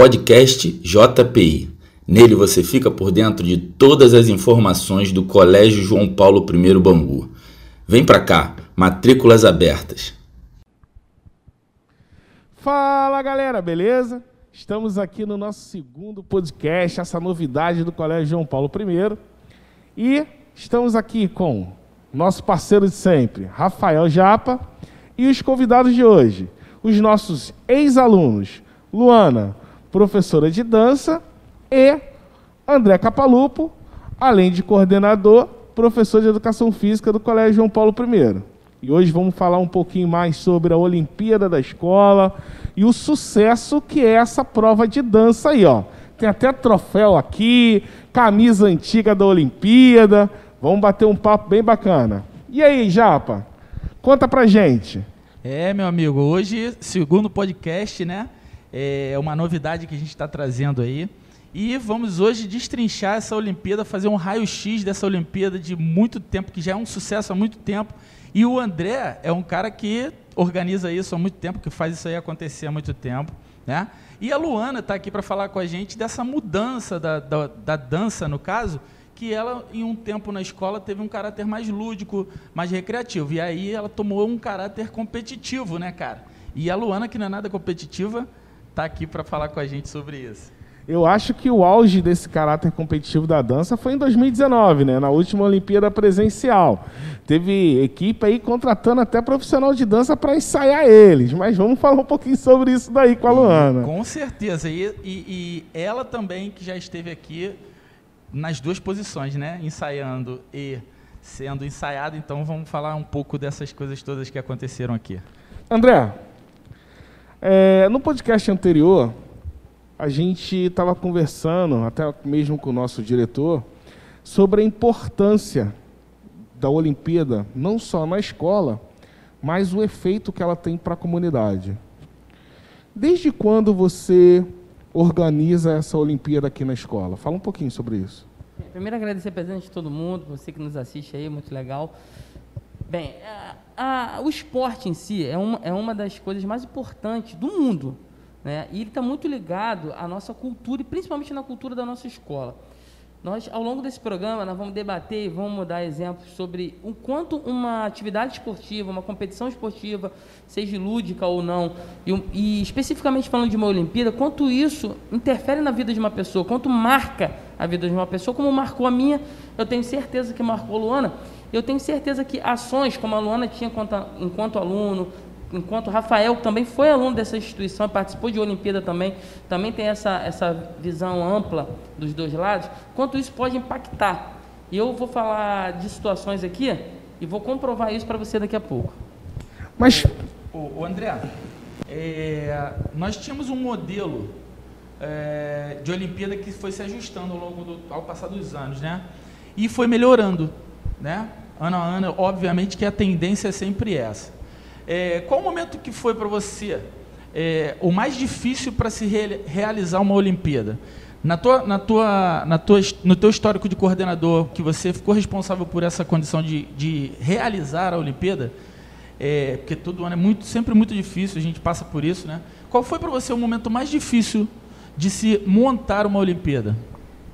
Podcast JPI. Nele você fica por dentro de todas as informações do Colégio João Paulo I Bangu. Vem para cá, matrículas abertas. Fala galera, beleza? Estamos aqui no nosso segundo podcast, essa novidade do Colégio João Paulo I. E estamos aqui com nosso parceiro de sempre, Rafael Japa, e os convidados de hoje, os nossos ex-alunos, Luana, professora de dança, e André Capalupo, além de coordenador, professor de educação física do Colégio João Paulo I. E hoje vamos falar um pouquinho mais sobre a Olimpíada da escola e o sucesso que é essa prova de dança aí, ó. Tem até troféu aqui, camisa antiga da Olimpíada. Vamos bater um papo bem bacana. E aí, Japa? Conta pra gente. É, meu amigo, hoje, segundo podcast, né? É uma novidade que a gente está trazendo aí. E vamos hoje destrinchar essa Olimpíada, fazer um raio-x dessa Olimpíada de muito tempo, que já é um sucesso há muito tempo. E o André é um cara que organiza isso há muito tempo, que faz isso aí acontecer há muito tempo. Né? E a Luana está aqui para falar com a gente dessa mudança da, da, da dança, no caso, que ela, em um tempo na escola, teve um caráter mais lúdico, mais recreativo. E aí ela tomou um caráter competitivo, né, cara? E a Luana, que não é nada competitiva, está aqui para falar com a gente sobre isso. Eu acho que o auge desse caráter competitivo da dança foi em 2019, né? Na última Olimpíada presencial. Teve equipe aí contratando até profissional de dança para ensaiar eles. Mas vamos falar um pouquinho sobre isso daí com a Luana. E, com certeza. E, e, e ela também, que já esteve aqui nas duas posições, né? Ensaiando e sendo ensaiada. Então vamos falar um pouco dessas coisas todas que aconteceram aqui. André, é, no podcast anterior, a gente estava conversando, até mesmo com o nosso diretor, sobre a importância da Olimpíada, não só na escola, mas o efeito que ela tem para a comunidade. Desde quando você organiza essa Olimpíada aqui na escola? Fala um pouquinho sobre isso. Primeiro, agradecer a presença de todo mundo, você que nos assiste aí, muito legal. Bem, a, a, o esporte em si é uma, é uma das coisas mais importantes do mundo. Né? E ele está muito ligado à nossa cultura e principalmente na cultura da nossa escola. Nós, ao longo desse programa, nós vamos debater e vamos dar exemplos sobre o quanto uma atividade esportiva, uma competição esportiva, seja lúdica ou não, e, e, especificamente falando de uma Olimpíada, quanto isso interfere na vida de uma pessoa, quanto marca a vida de uma pessoa, como marcou a minha, eu tenho certeza que marcou a Luana, eu tenho certeza que ações como a Luana tinha enquanto, enquanto aluno, enquanto o Rafael também foi aluno dessa instituição, participou de Olimpíada também, também tem essa, essa visão ampla dos dois lados, quanto isso pode impactar. E eu vou falar de situações aqui e vou comprovar isso para você daqui a pouco. Mas, o, o André, é, nós tínhamos um modelo é, de Olimpíada que foi se ajustando ao longo do, ao passar dos anos, né? E foi melhorando, né? Ano a ano, obviamente que a tendência é sempre essa. É, qual o momento que foi para você é, o mais difícil para se re realizar uma Olimpíada? Na tua, na tua, na tua, no teu histórico de coordenador, que você ficou responsável por essa condição de, de realizar a Olimpíada, é, porque todo ano é muito, sempre muito difícil, a gente passa por isso, né? Qual foi para você o momento mais difícil de se montar uma Olimpíada?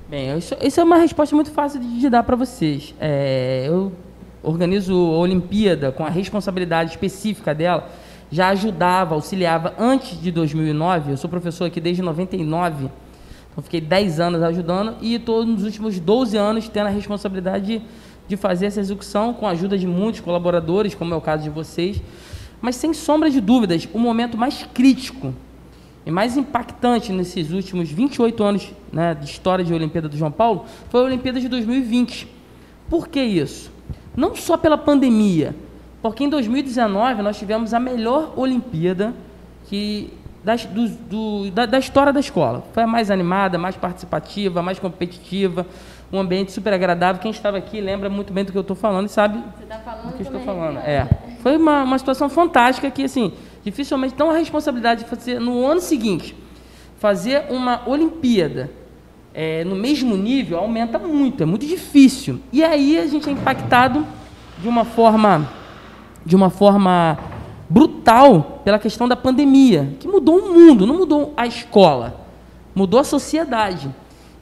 Bem, isso, isso é uma resposta muito fácil de, dar para vocês. É, eu organizo a Olimpíada com a responsabilidade específica dela, já ajudava, auxiliava antes de 2009. Eu sou professor aqui desde 99, então fiquei 10 anos ajudando e estou nos últimos 12 anos tendo a responsabilidade de, de fazer essa execução com a ajuda de muitos colaboradores, como é o caso de vocês. Mas sem sombra de dúvidas, o momento mais crítico e mais impactante nesses últimos 28 anos né, de história de Olimpíada do João Paulo foi a Olimpíada de 2020. Por que isso? Não só pela pandemia, porque em 2019 nós tivemos a melhor Olimpíada que, da, do, do, da, da, história da escola. Foi a mais animada, mais participativa, mais competitiva, um ambiente super agradável. Quem estava aqui lembra muito bem do que eu estou falando e sabe tá falando do que estou é falando. É. Foi uma, uma situação fantástica que, assim, dificilmente, então a responsabilidade de fazer no ano seguinte, fazer uma Olimpíada é, no mesmo nível aumenta muito, é muito difícil. E aí a gente é impactado de uma forma, de uma forma brutal pela questão da pandemia, que mudou o mundo, não mudou a escola. mudou a sociedade.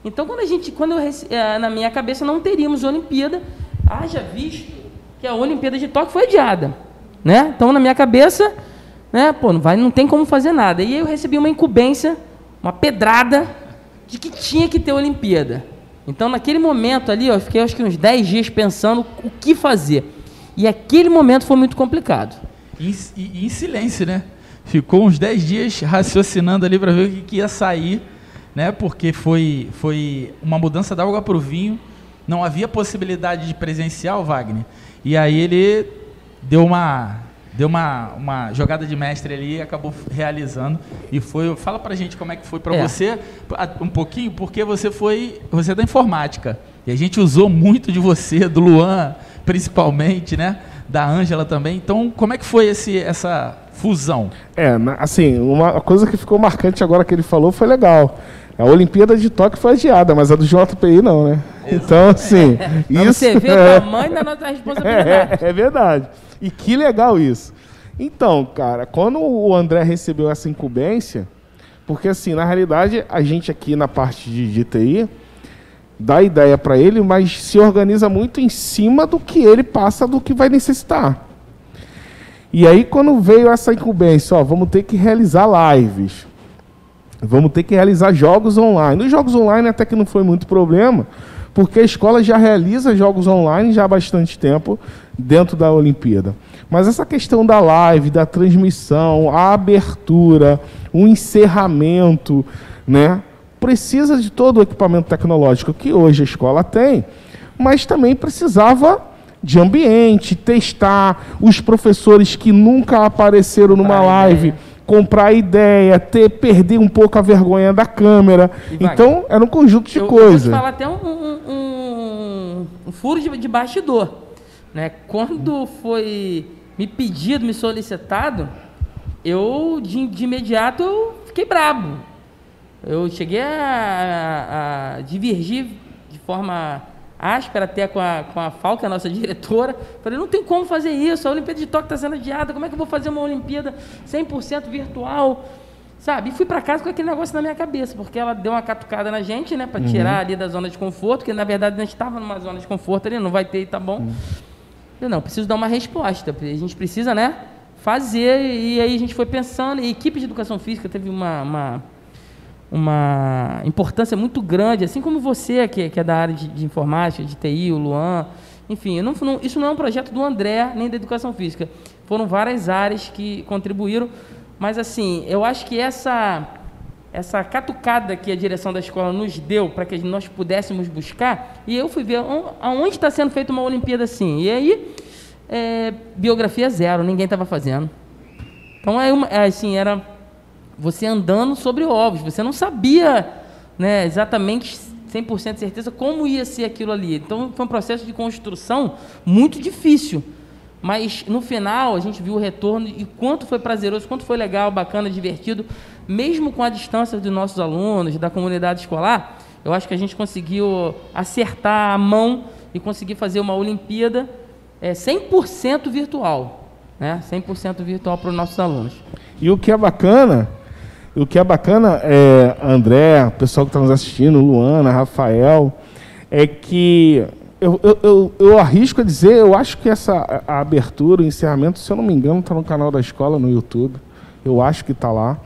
Então, quando a gente, quando eu, eh, na minha cabeça não teríamos Olimpíada, haja visto que a Olimpíada de Tóquio foi adiada, né? Então, na minha cabeça, né, pô, não vai, não tem como fazer nada. E aí eu recebi uma incumbência, uma pedrada de que tinha que ter Olimpíada. Então, naquele momento ali, eu fiquei acho que uns 10 dias pensando o que fazer. E aquele momento foi muito complicado. E, e, em silêncio, né? Ficou uns 10 dias raciocinando ali para ver o que, que, ia sair, né? Porque foi, foi uma mudança da água para o vinho. Não havia possibilidade de presencial, Wagner. E aí ele deu uma deu uma, uma jogada de mestre ali e acabou realizando. E foi. Fala pra gente como é que foi para é. você, um pouquinho, porque você foi. Você é da informática. E a gente usou muito de você, do Luan, principalmente, né? Da Ângela também. Então, como é que foi esse, essa fusão? É, assim, uma coisa que ficou marcante agora que ele falou foi legal. A Olimpíada de Tóquio foi adiada, mas a do JPI não, né? Exatamente. Então, assim. isso, você vê é, o tamanho da nossa responsabilidade. É, é verdade. E que legal isso. Então, cara, quando o André recebeu essa incumbência, porque assim, na realidade, a gente aqui na parte de, de TI dá ideia para ele, mas se organiza muito em cima do que ele passa, do que vai necessitar. E aí, quando veio essa incumbência, ó, vamos ter que realizar lives, vamos ter que realizar jogos online. Nos jogos online até que não foi muito problema, porque a escola já realiza jogos online já há bastante tempo dentro da Olimpíada. Mas essa questão da live, da transmissão, a abertura, o encerramento, né? Precisa de todo o equipamento tecnológico que hoje a escola tem, mas também precisava de ambiente, testar os professores que nunca apareceram numa live. Ideia comprar ideia, ter, perder um pouco a vergonha da câmera. então, era um conjunto de coisas. Eu vou te falar até um, um, um, um furo de, de bastidor. Né? Quando foi me pedido, me solicitado, eu de, de imediato eu fiquei brabo. Eu cheguei a, a, divergir de forma áspera até com a, com a que é a nossa diretora. Falei, não tem como fazer isso, a Olimpíada de Tóquio está sendo adiada, como é que eu vou fazer uma Olimpíada 100% virtual? Sabe? E fui para casa com aquele negócio na minha cabeça, porque ela deu uma catucada na gente, né, para uhum. tirar ali da zona de conforto, porque na verdade a gente estava numa zona de conforto ali, não vai ter e tá bom. Uhum. Não, preciso dar uma resposta. A gente precisa, né? Fazer. E aí a gente foi pensando. E a equipe de educação física teve uma, uma, uma importância muito grande, assim como você, que, que é da área de, de, informática, de TI, o Luan. Enfim, não, não, isso não é um projeto do André nem da educação física. Foram várias áreas que contribuíram. Mas, assim, eu acho que essa essa catucada que a direção da escola nos deu para que nós pudéssemos buscar, e eu fui ver aonde está sendo feita uma Olimpíada assim. E aí, é, biografia zero, ninguém estava fazendo. Então, é, uma, é assim, era você andando sobre ovos, você não sabia né, exatamente 100% de certeza como ia ser aquilo ali. Então, foi um processo de construção muito difícil. Mas no final a gente viu o retorno e quanto foi prazeroso, quanto foi legal, bacana, divertido, mesmo com a distância dos nossos alunos, da comunidade escolar. Eu acho que a gente conseguiu acertar a mão e conseguir fazer uma Olimpíada é, 100% virtual, né? 100% virtual para os nossos alunos. E o que é bacana, o que é bacana é André, o pessoal que está nos assistindo, Luana, Rafael, é que eu, eu, eu, eu, arrisco a dizer, eu acho que essa a abertura, o encerramento, se eu não me engano, está no canal da escola no YouTube. Eu acho que está lá.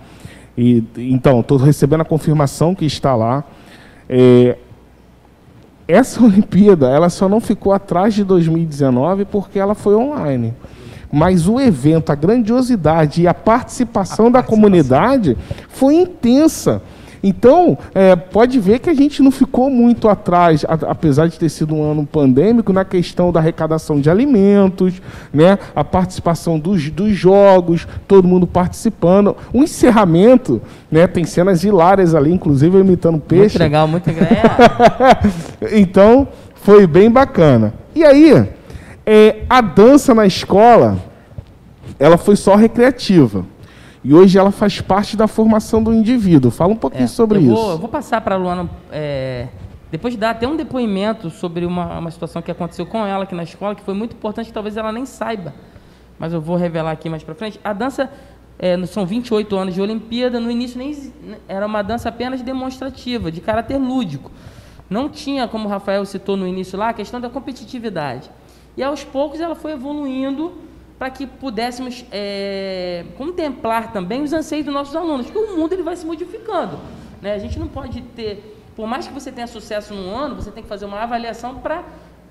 E, então, estou recebendo a confirmação que está lá. É, essa Olimpíada, ela só não ficou atrás de 2019 porque ela foi online. Mas o evento, a grandiosidade e a participação a da participação. comunidade foi intensa. Então, é, pode ver que a gente não ficou muito atrás, a, apesar de ter sido um ano pandêmico, na questão da arrecadação de alimentos, né, a participação dos, dos jogos, todo mundo participando. O encerramento, né, tem cenas hilárias ali, inclusive imitando peixe. Muito legal, muito legal. então, foi bem bacana. E aí, é, a dança na escola, ela foi só recreativa. E hoje ela faz parte da formação do indivíduo. Fala um pouquinho é, sobre eu isso. Vou, eu vou passar para a Luana, é, depois de dar até um depoimento sobre uma, uma situação que aconteceu com ela aqui na escola, que foi muito importante, que talvez ela nem saiba. Mas eu vou revelar aqui mais para frente. A dança, é, são 28 anos de Olimpíada, no início nem era uma dança apenas demonstrativa, de caráter lúdico. Não tinha, como o Rafael citou no início lá, a questão da competitividade. E aos poucos ela foi evoluindo para que pudéssemos é, contemplar também os anseios dos nossos alunos, porque o mundo ele vai se modificando. Né? A gente não pode ter, por mais que você tenha sucesso num ano, você tem que fazer uma avaliação para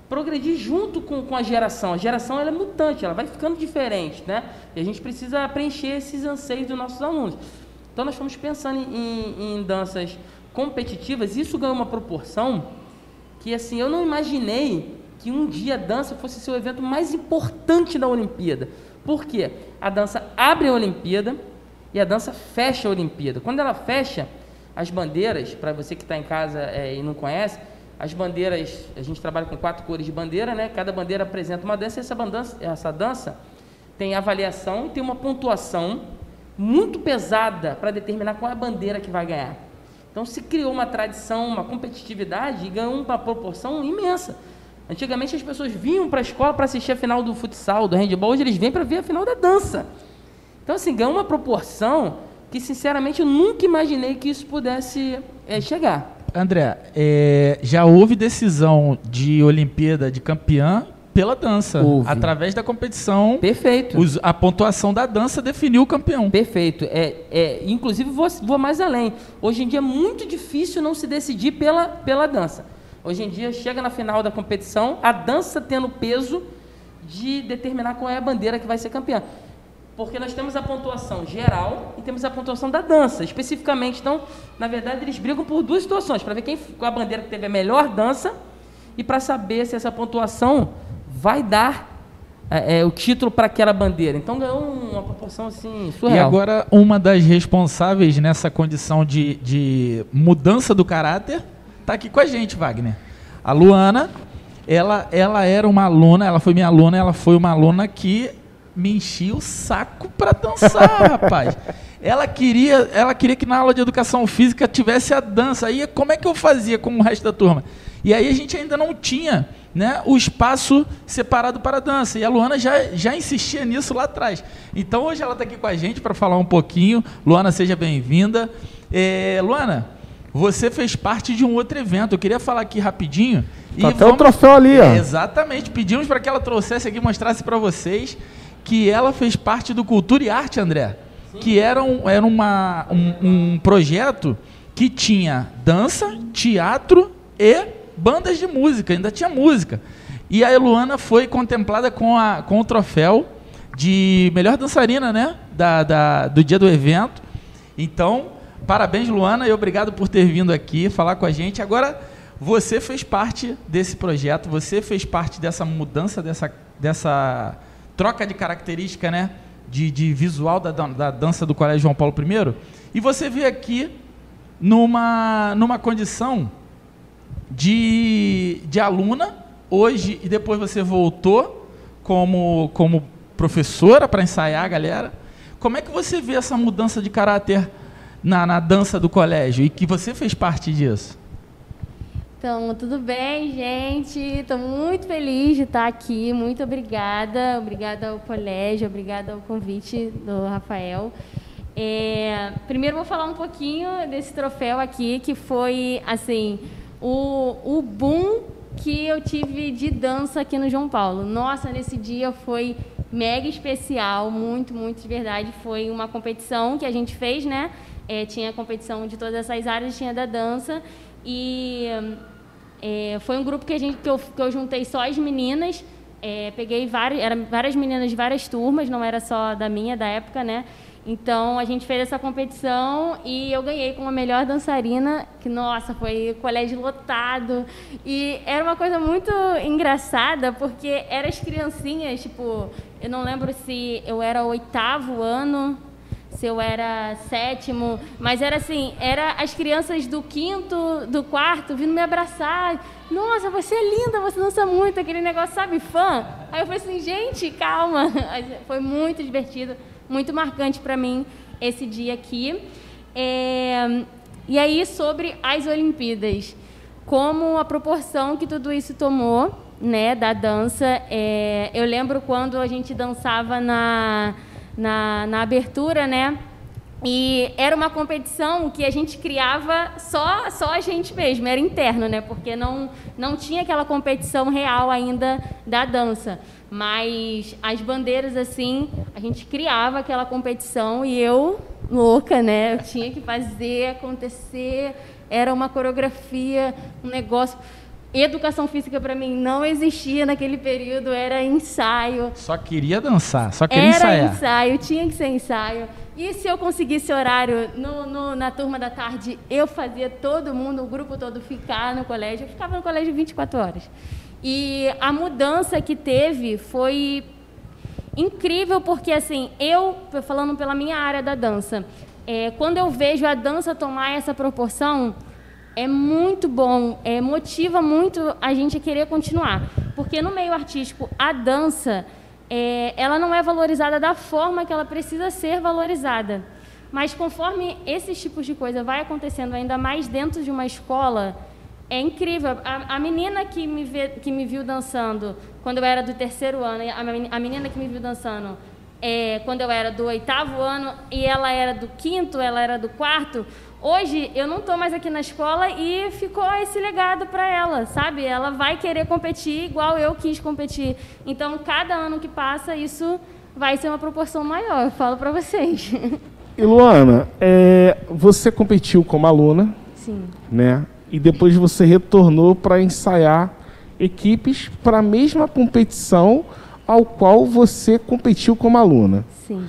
progredir junto com, com a geração. A geração ela é mutante, ela vai ficando diferente, né? E a gente precisa preencher esses anseios dos nossos alunos. Então nós estamos pensando em, em danças competitivas. Isso ganhou uma proporção que assim eu não imaginei que um dia a dança fosse ser o evento mais importante da Olimpíada. Por quê? A dança abre a Olimpíada e a dança fecha a Olimpíada. Quando ela fecha, as bandeiras, para você que está em casa é, e não conhece, as bandeiras, a gente trabalha com quatro cores de bandeira, né? Cada bandeira apresenta uma dança e essa, bandança, essa dança tem avaliação e tem uma pontuação muito pesada para determinar qual é a bandeira que vai ganhar. Então se criou uma tradição, uma competitividade e ganhou uma proporção imensa. Antigamente as pessoas vinham para a escola para assistir a final do futsal, do handball, hoje eles vêm para ver a final da dança. Então assim, ganhou uma proporção que sinceramente eu nunca imaginei que isso pudesse é, chegar. André, é, já houve decisão de Olimpíada de campeã pela dança. Houve. Através da competição. Perfeito. Os, a pontuação da dança definiu o campeão. Perfeito. É, é, inclusive, vou, vou mais além. Hoje em dia é muito difícil não se decidir pela, pela dança. Hoje em dia, chega na final da competição, a dança tendo peso de determinar qual é a bandeira que vai ser campeã porque nós temos a pontuação geral e temos a pontuação da dança, especificamente. Então, na verdade, eles brigam por duas situações, para ver quem com a bandeira que teve a melhor dança e para saber se essa pontuação vai dar é, é, o título para aquela bandeira. Então ganhou uma proporção assim surreal. E agora uma das responsáveis nessa condição de, de mudança do caráter está aqui com a gente, Wagner. A Luana, ela, ela era uma aluna, ela foi minha aluna, ela foi uma aluna que me enchia o saco para dançar, rapaz. Ela queria, ela queria que na aula de educação física tivesse a dança. Aí como é que eu fazia com o resto da turma? E aí a gente ainda não tinha né, o espaço separado para a dança. E a Luana já, já insistia nisso lá atrás. Então hoje ela está aqui com a gente para falar um pouquinho. Luana, seja bem-vinda. É, Luana, você fez parte de um outro evento. Eu queria falar aqui rapidinho. Tá até vamos... o troféu ali, ó. É, exatamente. Pedimos para que ela trouxesse aqui, mostrasse para vocês que ela fez parte do Cultura e Arte, André, Sim. que era, um, era uma, um, um projeto que tinha dança, teatro e bandas de música, ainda tinha música. E a Luana foi contemplada com, a, com o troféu de melhor dançarina, né? Da, da, do dia do evento. Então, parabéns, Luana, e obrigado por ter vindo aqui falar com a gente. Agora, você fez parte desse projeto, você fez parte dessa mudança, dessa, dessa troca de característica, né? De, de visual da, da dança do Colégio João Paulo I. E você vê aqui numa, numa condição de, de aluna, hoje e depois você voltou como, como professora para ensaiar a galera. Como é que você vê essa mudança de caráter na, na dança do colégio e que você fez parte disso? Então, tudo bem, gente? Estou muito feliz de estar aqui. Muito obrigada. Obrigada ao colégio, obrigada ao convite do Rafael. É, primeiro vou falar um pouquinho desse troféu aqui, que foi assim o, o boom que eu tive de dança aqui no João Paulo. Nossa, nesse dia foi mega especial, muito, muito de verdade. Foi uma competição que a gente fez, né? É, tinha competição de todas essas áreas, tinha da dança. E é, foi um grupo que, a gente, que, eu, que eu juntei só as meninas. É, peguei várias, eram várias meninas de várias turmas, não era só da minha, da época, né? Então a gente fez essa competição e eu ganhei como a melhor dançarina, que nossa, foi colégio lotado. E era uma coisa muito engraçada, porque eram as criancinhas, tipo, eu não lembro se eu era oitavo ano, se eu era sétimo, mas era assim, era as crianças do quinto, do quarto vindo me abraçar. Nossa, você é linda, você dança muito, aquele negócio, sabe, fã. Aí eu falei assim, gente, calma. Foi muito divertido, muito marcante para mim esse dia aqui. É... E aí sobre as Olimpíadas, como a proporção que tudo isso tomou, né, da dança. É... Eu lembro quando a gente dançava na na, na abertura, né? E era uma competição que a gente criava só, só a gente mesmo, era interno, né? Porque não, não tinha aquela competição real ainda da dança. Mas as bandeiras, assim, a gente criava aquela competição e eu, louca, né? Eu tinha que fazer acontecer. Era uma coreografia, um negócio. Educação física para mim não existia naquele período, era ensaio. Só queria dançar, só queria era ensaiar. Era ensaio, tinha que ser ensaio. E se eu conseguisse horário no, no, na turma da tarde, eu fazia todo mundo, o grupo todo ficar no colégio. Eu ficava no colégio 24 horas. E a mudança que teve foi incrível, porque assim, eu, falando pela minha área da dança, é, quando eu vejo a dança tomar essa proporção, é muito bom, é, motiva muito a gente a querer continuar. Porque no meio artístico, a dança, é, ela não é valorizada da forma que ela precisa ser valorizada. Mas conforme esses tipos de coisa vai acontecendo ainda mais dentro de uma escola, é incrível. A, a menina que me, vê, que me viu dançando quando eu era do terceiro ano, a, menina que me viu dançando é, quando eu era do oitavo ano e ela era do quinto, ela era do quarto, Hoje eu não estou mais aqui na escola e ficou esse legado para ela, sabe? Ela vai querer competir igual eu quis competir. Então, cada ano que passa, isso vai ser uma proporção maior, eu falo para vocês. E Luana, é, você competiu como aluna, Sim. né? E depois você retornou para ensaiar equipes para a mesma competição ao qual você competiu como aluna. Sim.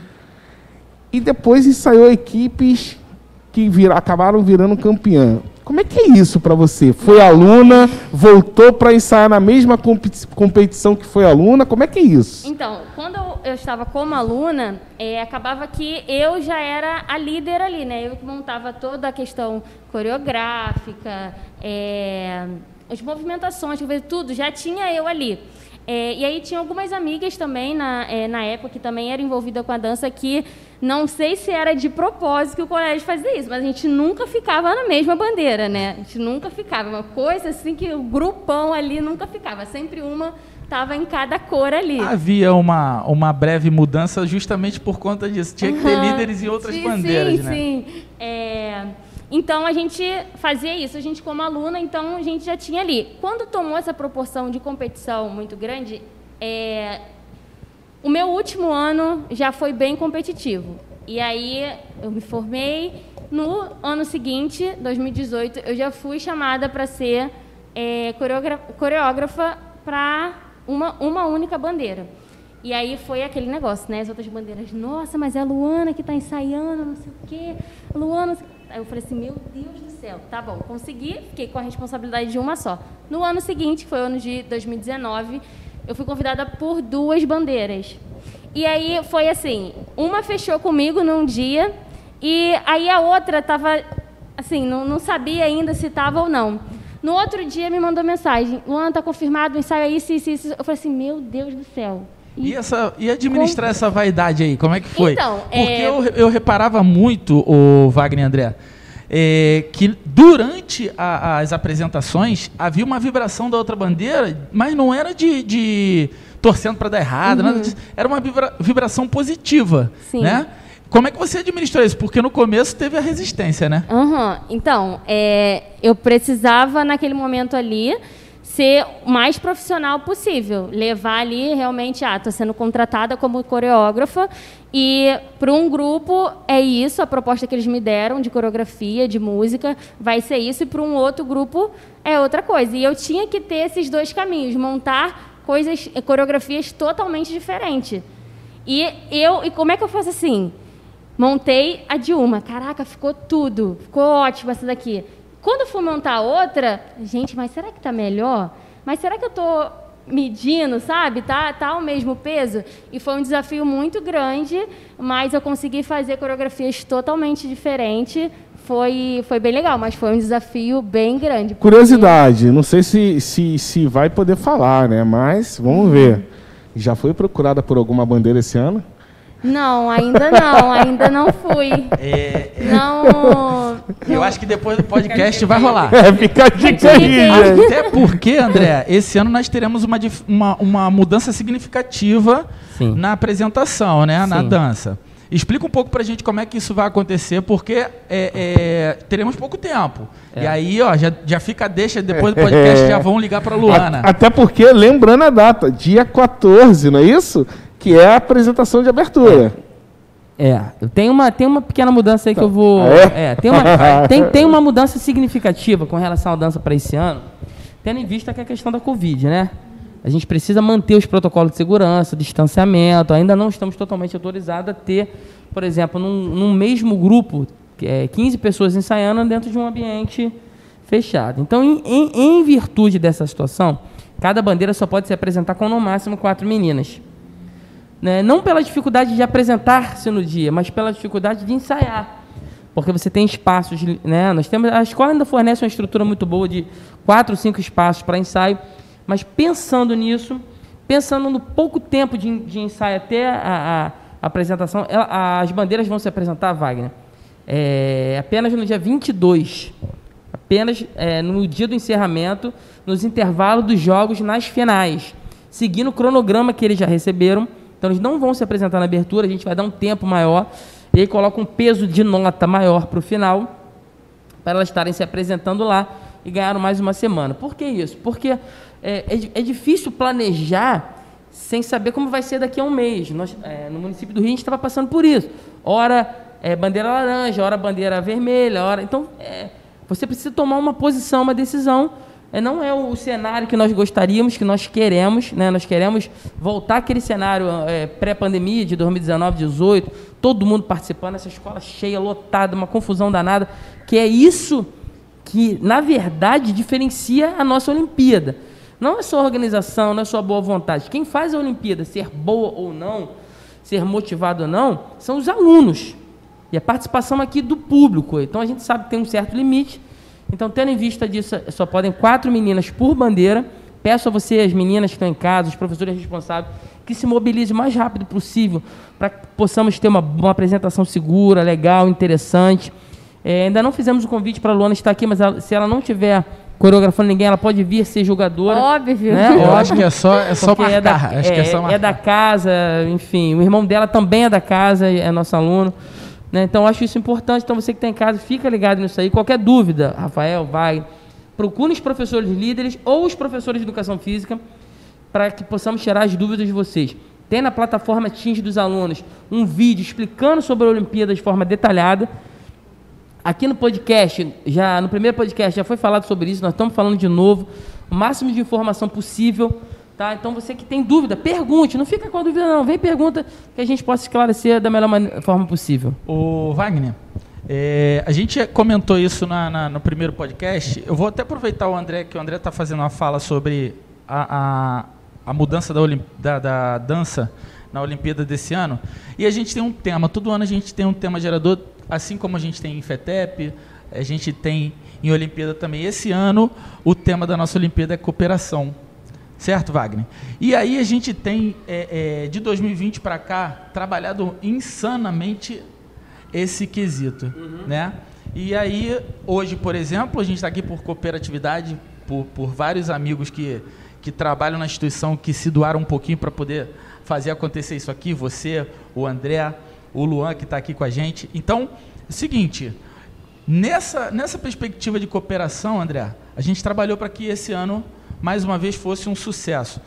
E depois ensaiou equipes que vir, acabaram virando campeã. Como é que é isso para você? Foi aluna, voltou para ensaiar na mesma competição que foi aluna? Como é que é isso? Então, quando eu, estava como aluna, é, acabava que eu já era a líder ali, né? Eu que montava toda a questão coreográfica, é, as movimentações, tudo, já tinha eu ali. É, e aí tinha algumas amigas também na, é, na época que também eram envolvidas com a dança que não sei se era de propósito que o colégio fazia isso, mas a gente nunca ficava na mesma bandeira, né? A gente nunca ficava. Uma coisa assim que o grupão ali nunca ficava. Sempre uma estava em cada cor ali. Havia uma, uma breve mudança justamente por conta disso. Tinha que ter uhum. líderes em outras sim, bandeiras, sim, né? Sim, é... Então a gente fazia isso, a gente como aluna, então a gente já tinha ali. Quando tomou essa proporção de competição muito grande, é, o meu último ano já foi bem competitivo. E aí eu me formei. No ano seguinte, 2018, eu já fui chamada para ser é, coreógrafa para uma, uma única bandeira. E aí foi aquele negócio, né? As outras bandeiras, nossa, mas é a Luana que está ensaiando, não sei o quê. Luana. Aí eu falei assim, meu Deus do céu, tá bom, consegui, fiquei com a responsabilidade de uma só. No ano seguinte, que foi o ano de 2019, eu fui convidada por duas bandeiras. E aí foi assim, uma fechou comigo num dia e aí a outra estava assim, não, não sabia ainda se estava ou não. No outro dia me mandou mensagem, Luana, está confirmado o ensaio isso, isso, isso. Eu falei assim, meu Deus do céu. E, essa, e administrar Com... essa vaidade aí, como é que foi? Então, Porque é... eu, eu reparava muito, o Wagner André, é, que durante a, as apresentações havia uma vibração da outra bandeira, mas não era de, de torcendo para dar errado, uhum. nada disso. Era uma vibra, vibração positiva, Sim. né? Como é que você administrou isso? Porque no começo teve a resistência, né? Uhum. Então, é, eu precisava naquele momento ali ser o mais profissional possível, levar ali realmente, ah, estou sendo contratada como coreógrafa e para um grupo é isso, a proposta que eles me deram de coreografia, de música, vai ser isso, e para um outro grupo é outra coisa. E eu tinha que ter esses dois caminhos, montar coisas, coreografias totalmente diferentes. E eu, e como é que eu faço assim? Montei a de uma, caraca, ficou tudo, ficou ótimo essa daqui. Quando eu for montar outra, gente, mas será que está melhor? Mas será que eu estou medindo, sabe? Tá, tá ao mesmo peso? E foi um desafio muito grande, mas eu consegui fazer coreografias totalmente diferentes. Foi, foi bem legal, mas foi um desafio bem grande. Porque... Curiosidade, não sei se, se, se vai poder falar, né? Mas vamos uhum. ver. Já foi procurada por alguma bandeira esse ano? Não, ainda não, ainda não fui. É... Não, Eu acho que depois do podcast vai rolar. É, fica a dica aí. Até porque, André, esse ano nós teremos uma, uma, uma mudança significativa Sim. na apresentação, né? Na Sim. dança. Explica um pouco pra gente como é que isso vai acontecer, porque é, é, teremos pouco tempo. É. E aí, ó, já, já fica a deixa, depois do podcast já vão ligar pra Luana. A- Até porque, lembrando a data, dia 14, não é isso? Que é a apresentação de abertura. É, tem uma, tem uma pequena mudança aí que eu vou. Ah, é? É, tem, uma, tem, tem uma mudança significativa com relação à dança para esse ano, tendo em vista que é a questão da Covid, né? A gente precisa manter os protocolos de segurança, distanciamento. Ainda não estamos totalmente autorizados a ter, por exemplo, num, num mesmo grupo, é 15 pessoas ensaiando dentro de um ambiente fechado. Então, em, em, em virtude dessa situação, cada bandeira só pode se apresentar com no máximo quatro meninas né? não pela dificuldade de apresentar-se no dia, mas pela dificuldade de ensaiar. Porque você tem espaços, né? Nós temos, a escola ainda fornece uma estrutura muito boa de quatro, cinco espaços para ensaio, mas pensando nisso, pensando no pouco tempo de, de ensaio até a, a apresentação, ela- as bandeiras vão se apresentar, Wagner, é, apenas no dia 22, apenas é, no dia do encerramento, nos intervalos dos jogos nas finais, seguindo o cronograma que eles já receberam. Então, eles não vão se apresentar na abertura, a gente vai dar um tempo maior, e aí coloca um peso de nota maior para o final, para elas estarem se apresentando lá e ganharam mais uma semana. Por que isso? Porque é, é, é difícil planejar sem saber como vai ser daqui a um mês. Nós, é, no município do Rio, a gente estava passando por isso. Ora é, bandeira laranja, ora bandeira vermelha, ora... Então, é, você precisa tomar uma posição, uma decisão. É, não é o cenário que nós gostaríamos, que nós queremos. Né? Nós queremos voltar àquele cenário é, pré-pandemia de 2019, 2018, todo mundo participando, essa escola cheia, lotada, uma confusão danada, que é isso que, na verdade, diferencia a nossa Olimpíada. Não é só organização, não é só boa vontade. Quem faz a Olimpíada ser boa ou não, ser motivado ou não, são os alunos. E a participação aqui do público. Então a gente sabe que tem um certo limite. Então, tendo em vista disso, só podem quatro meninas por bandeira. Peço a você, as meninas que estão em casa, os professores responsáveis, que se mobilizem o mais rápido possível para que possamos ter uma, uma apresentação segura, legal, interessante. É, ainda não fizemos o convite para a Luana estar aqui, mas ela- se ela não tiver coreografando ninguém, ela pode vir ser jogadora. Óbvio. Né? Eu Óbvio. acho que é só, é só Porque marcar. é da, acho que é é- só é marcar. da casa, enfim. O irmão dela também é da casa, é nosso aluno. Né? Então, acho isso importante. Então, você que está em casa, fica ligado nisso aí. Qualquer dúvida, Rafael, vai. Procure os professores líderes ou os professores de educação física para que possamos tirar as dúvidas de vocês. Tem na plataforma Teams dos alunos um vídeo explicando sobre a Olimpíada de forma detalhada. Aqui no podcast, já no primeiro podcast já foi falado sobre isso, nós estamos falando de novo, o máximo de informação possível, tá? Então você que tem dúvida, pergunte, não fica com a dúvida não, vem pergunta que a gente possa esclarecer da melhor forma possível. O Wagner, é, a gente comentou isso na- na- no primeiro podcast. Eu vou até aproveitar o André, que o André está fazendo uma fala sobre a, a, a mudança da, da- da dança na Olimpíada desse ano. E a gente tem um tema, todo ano a gente tem um tema gerador, assim como a gente tem em FETEP, a gente tem em Olimpíada também. Esse ano, o tema da nossa Olimpíada é cooperação. Certo, Wagner? E aí a gente tem, é, é, de 2020 para cá, trabalhado insanamente esse quesito, né? E aí, hoje, por exemplo, a gente está aqui por cooperatividade, por, por vários amigos que, que trabalham na instituição, que se doaram um pouquinho para poder fazer acontecer isso aqui, você, o André, o Luan, que está aqui com a gente. Então, é o seguinte, Nessa, nessa perspectiva de cooperação, André, a gente trabalhou para que esse ano, mais uma vez, fosse um sucesso.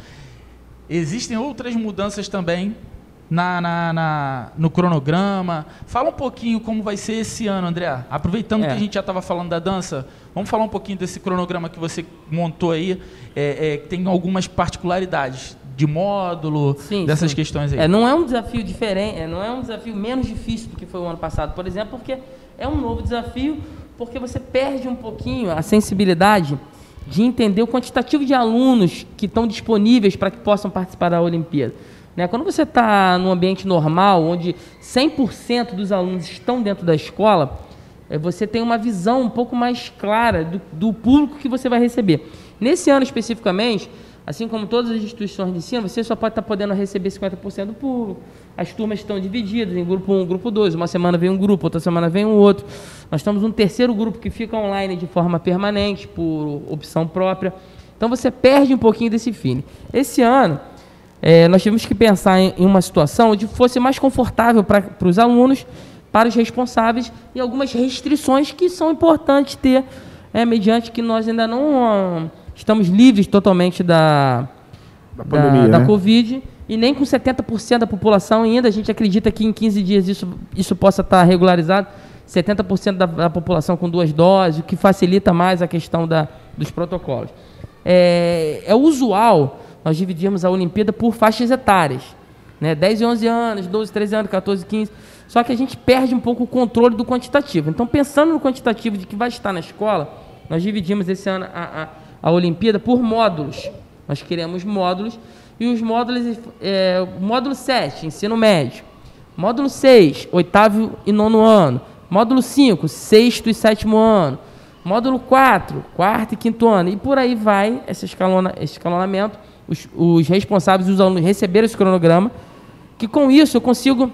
Existem outras mudanças também na, na- na- no cronograma. Fala um pouquinho como vai ser esse ano, André. Aproveitando É. que a gente já estava falando da dança, vamos falar um pouquinho desse cronograma que você montou aí, é, é, que tem algumas particularidades de módulo, Sim, dessas sim. questões aí. É, não é um desafio diferente, é, não é um desafio menos difícil do que foi o ano passado, por exemplo, porque é um novo desafio, porque você perde um pouquinho a sensibilidade de entender o quantitativo de alunos que estão disponíveis para que possam participar da Olimpíada. Né? Quando você está num ambiente normal, onde 100% dos alunos estão dentro da escola, é, você tem uma visão um pouco mais clara do, do público que você vai receber. Nesse ano especificamente, Assim como todas as instituições de ensino, você só pode estar podendo receber 50% do público. As turmas estão divididas em grupo 1, grupo 2. Uma semana vem um grupo, outra semana vem um outro. Nós temos um terceiro grupo que fica online de forma permanente, por opção própria. Então você perde um pouquinho desse feeling. Esse ano, é, nós tivemos que pensar em, em, uma situação onde fosse mais confortável para os alunos, para os responsáveis e algumas restrições que são importantes ter, é, mediante que nós ainda não estamos livres totalmente da, da, pandemia, da, da né? Covid e nem com 70% da população ainda. A gente acredita que em 15 dias isso, isso possa estar regularizado. 70% da, da população com duas doses, o que facilita mais a questão da, dos protocolos. É, é usual nós dividirmos a Olimpíada por faixas etárias. Né? 10 e 11 anos, 12, 13 anos, 14, 15. Só que a gente perde um pouco o controle do quantitativo. Então, pensando no quantitativo de que vai estar na escola, nós dividimos esse ano a, a a Olimpíada por módulos. Nós queremos módulos e os módulos, é, módulo 7, ensino médio. Módulo 6, oitavo e nono ano. Módulo 5, sexto e sétimo ano. Módulo 4, quarto e quinto ano. E por aí vai esse, escalona, esse escalonamento. Os, os responsáveis os alunos receberam esse cronograma. Que com isso eu consigo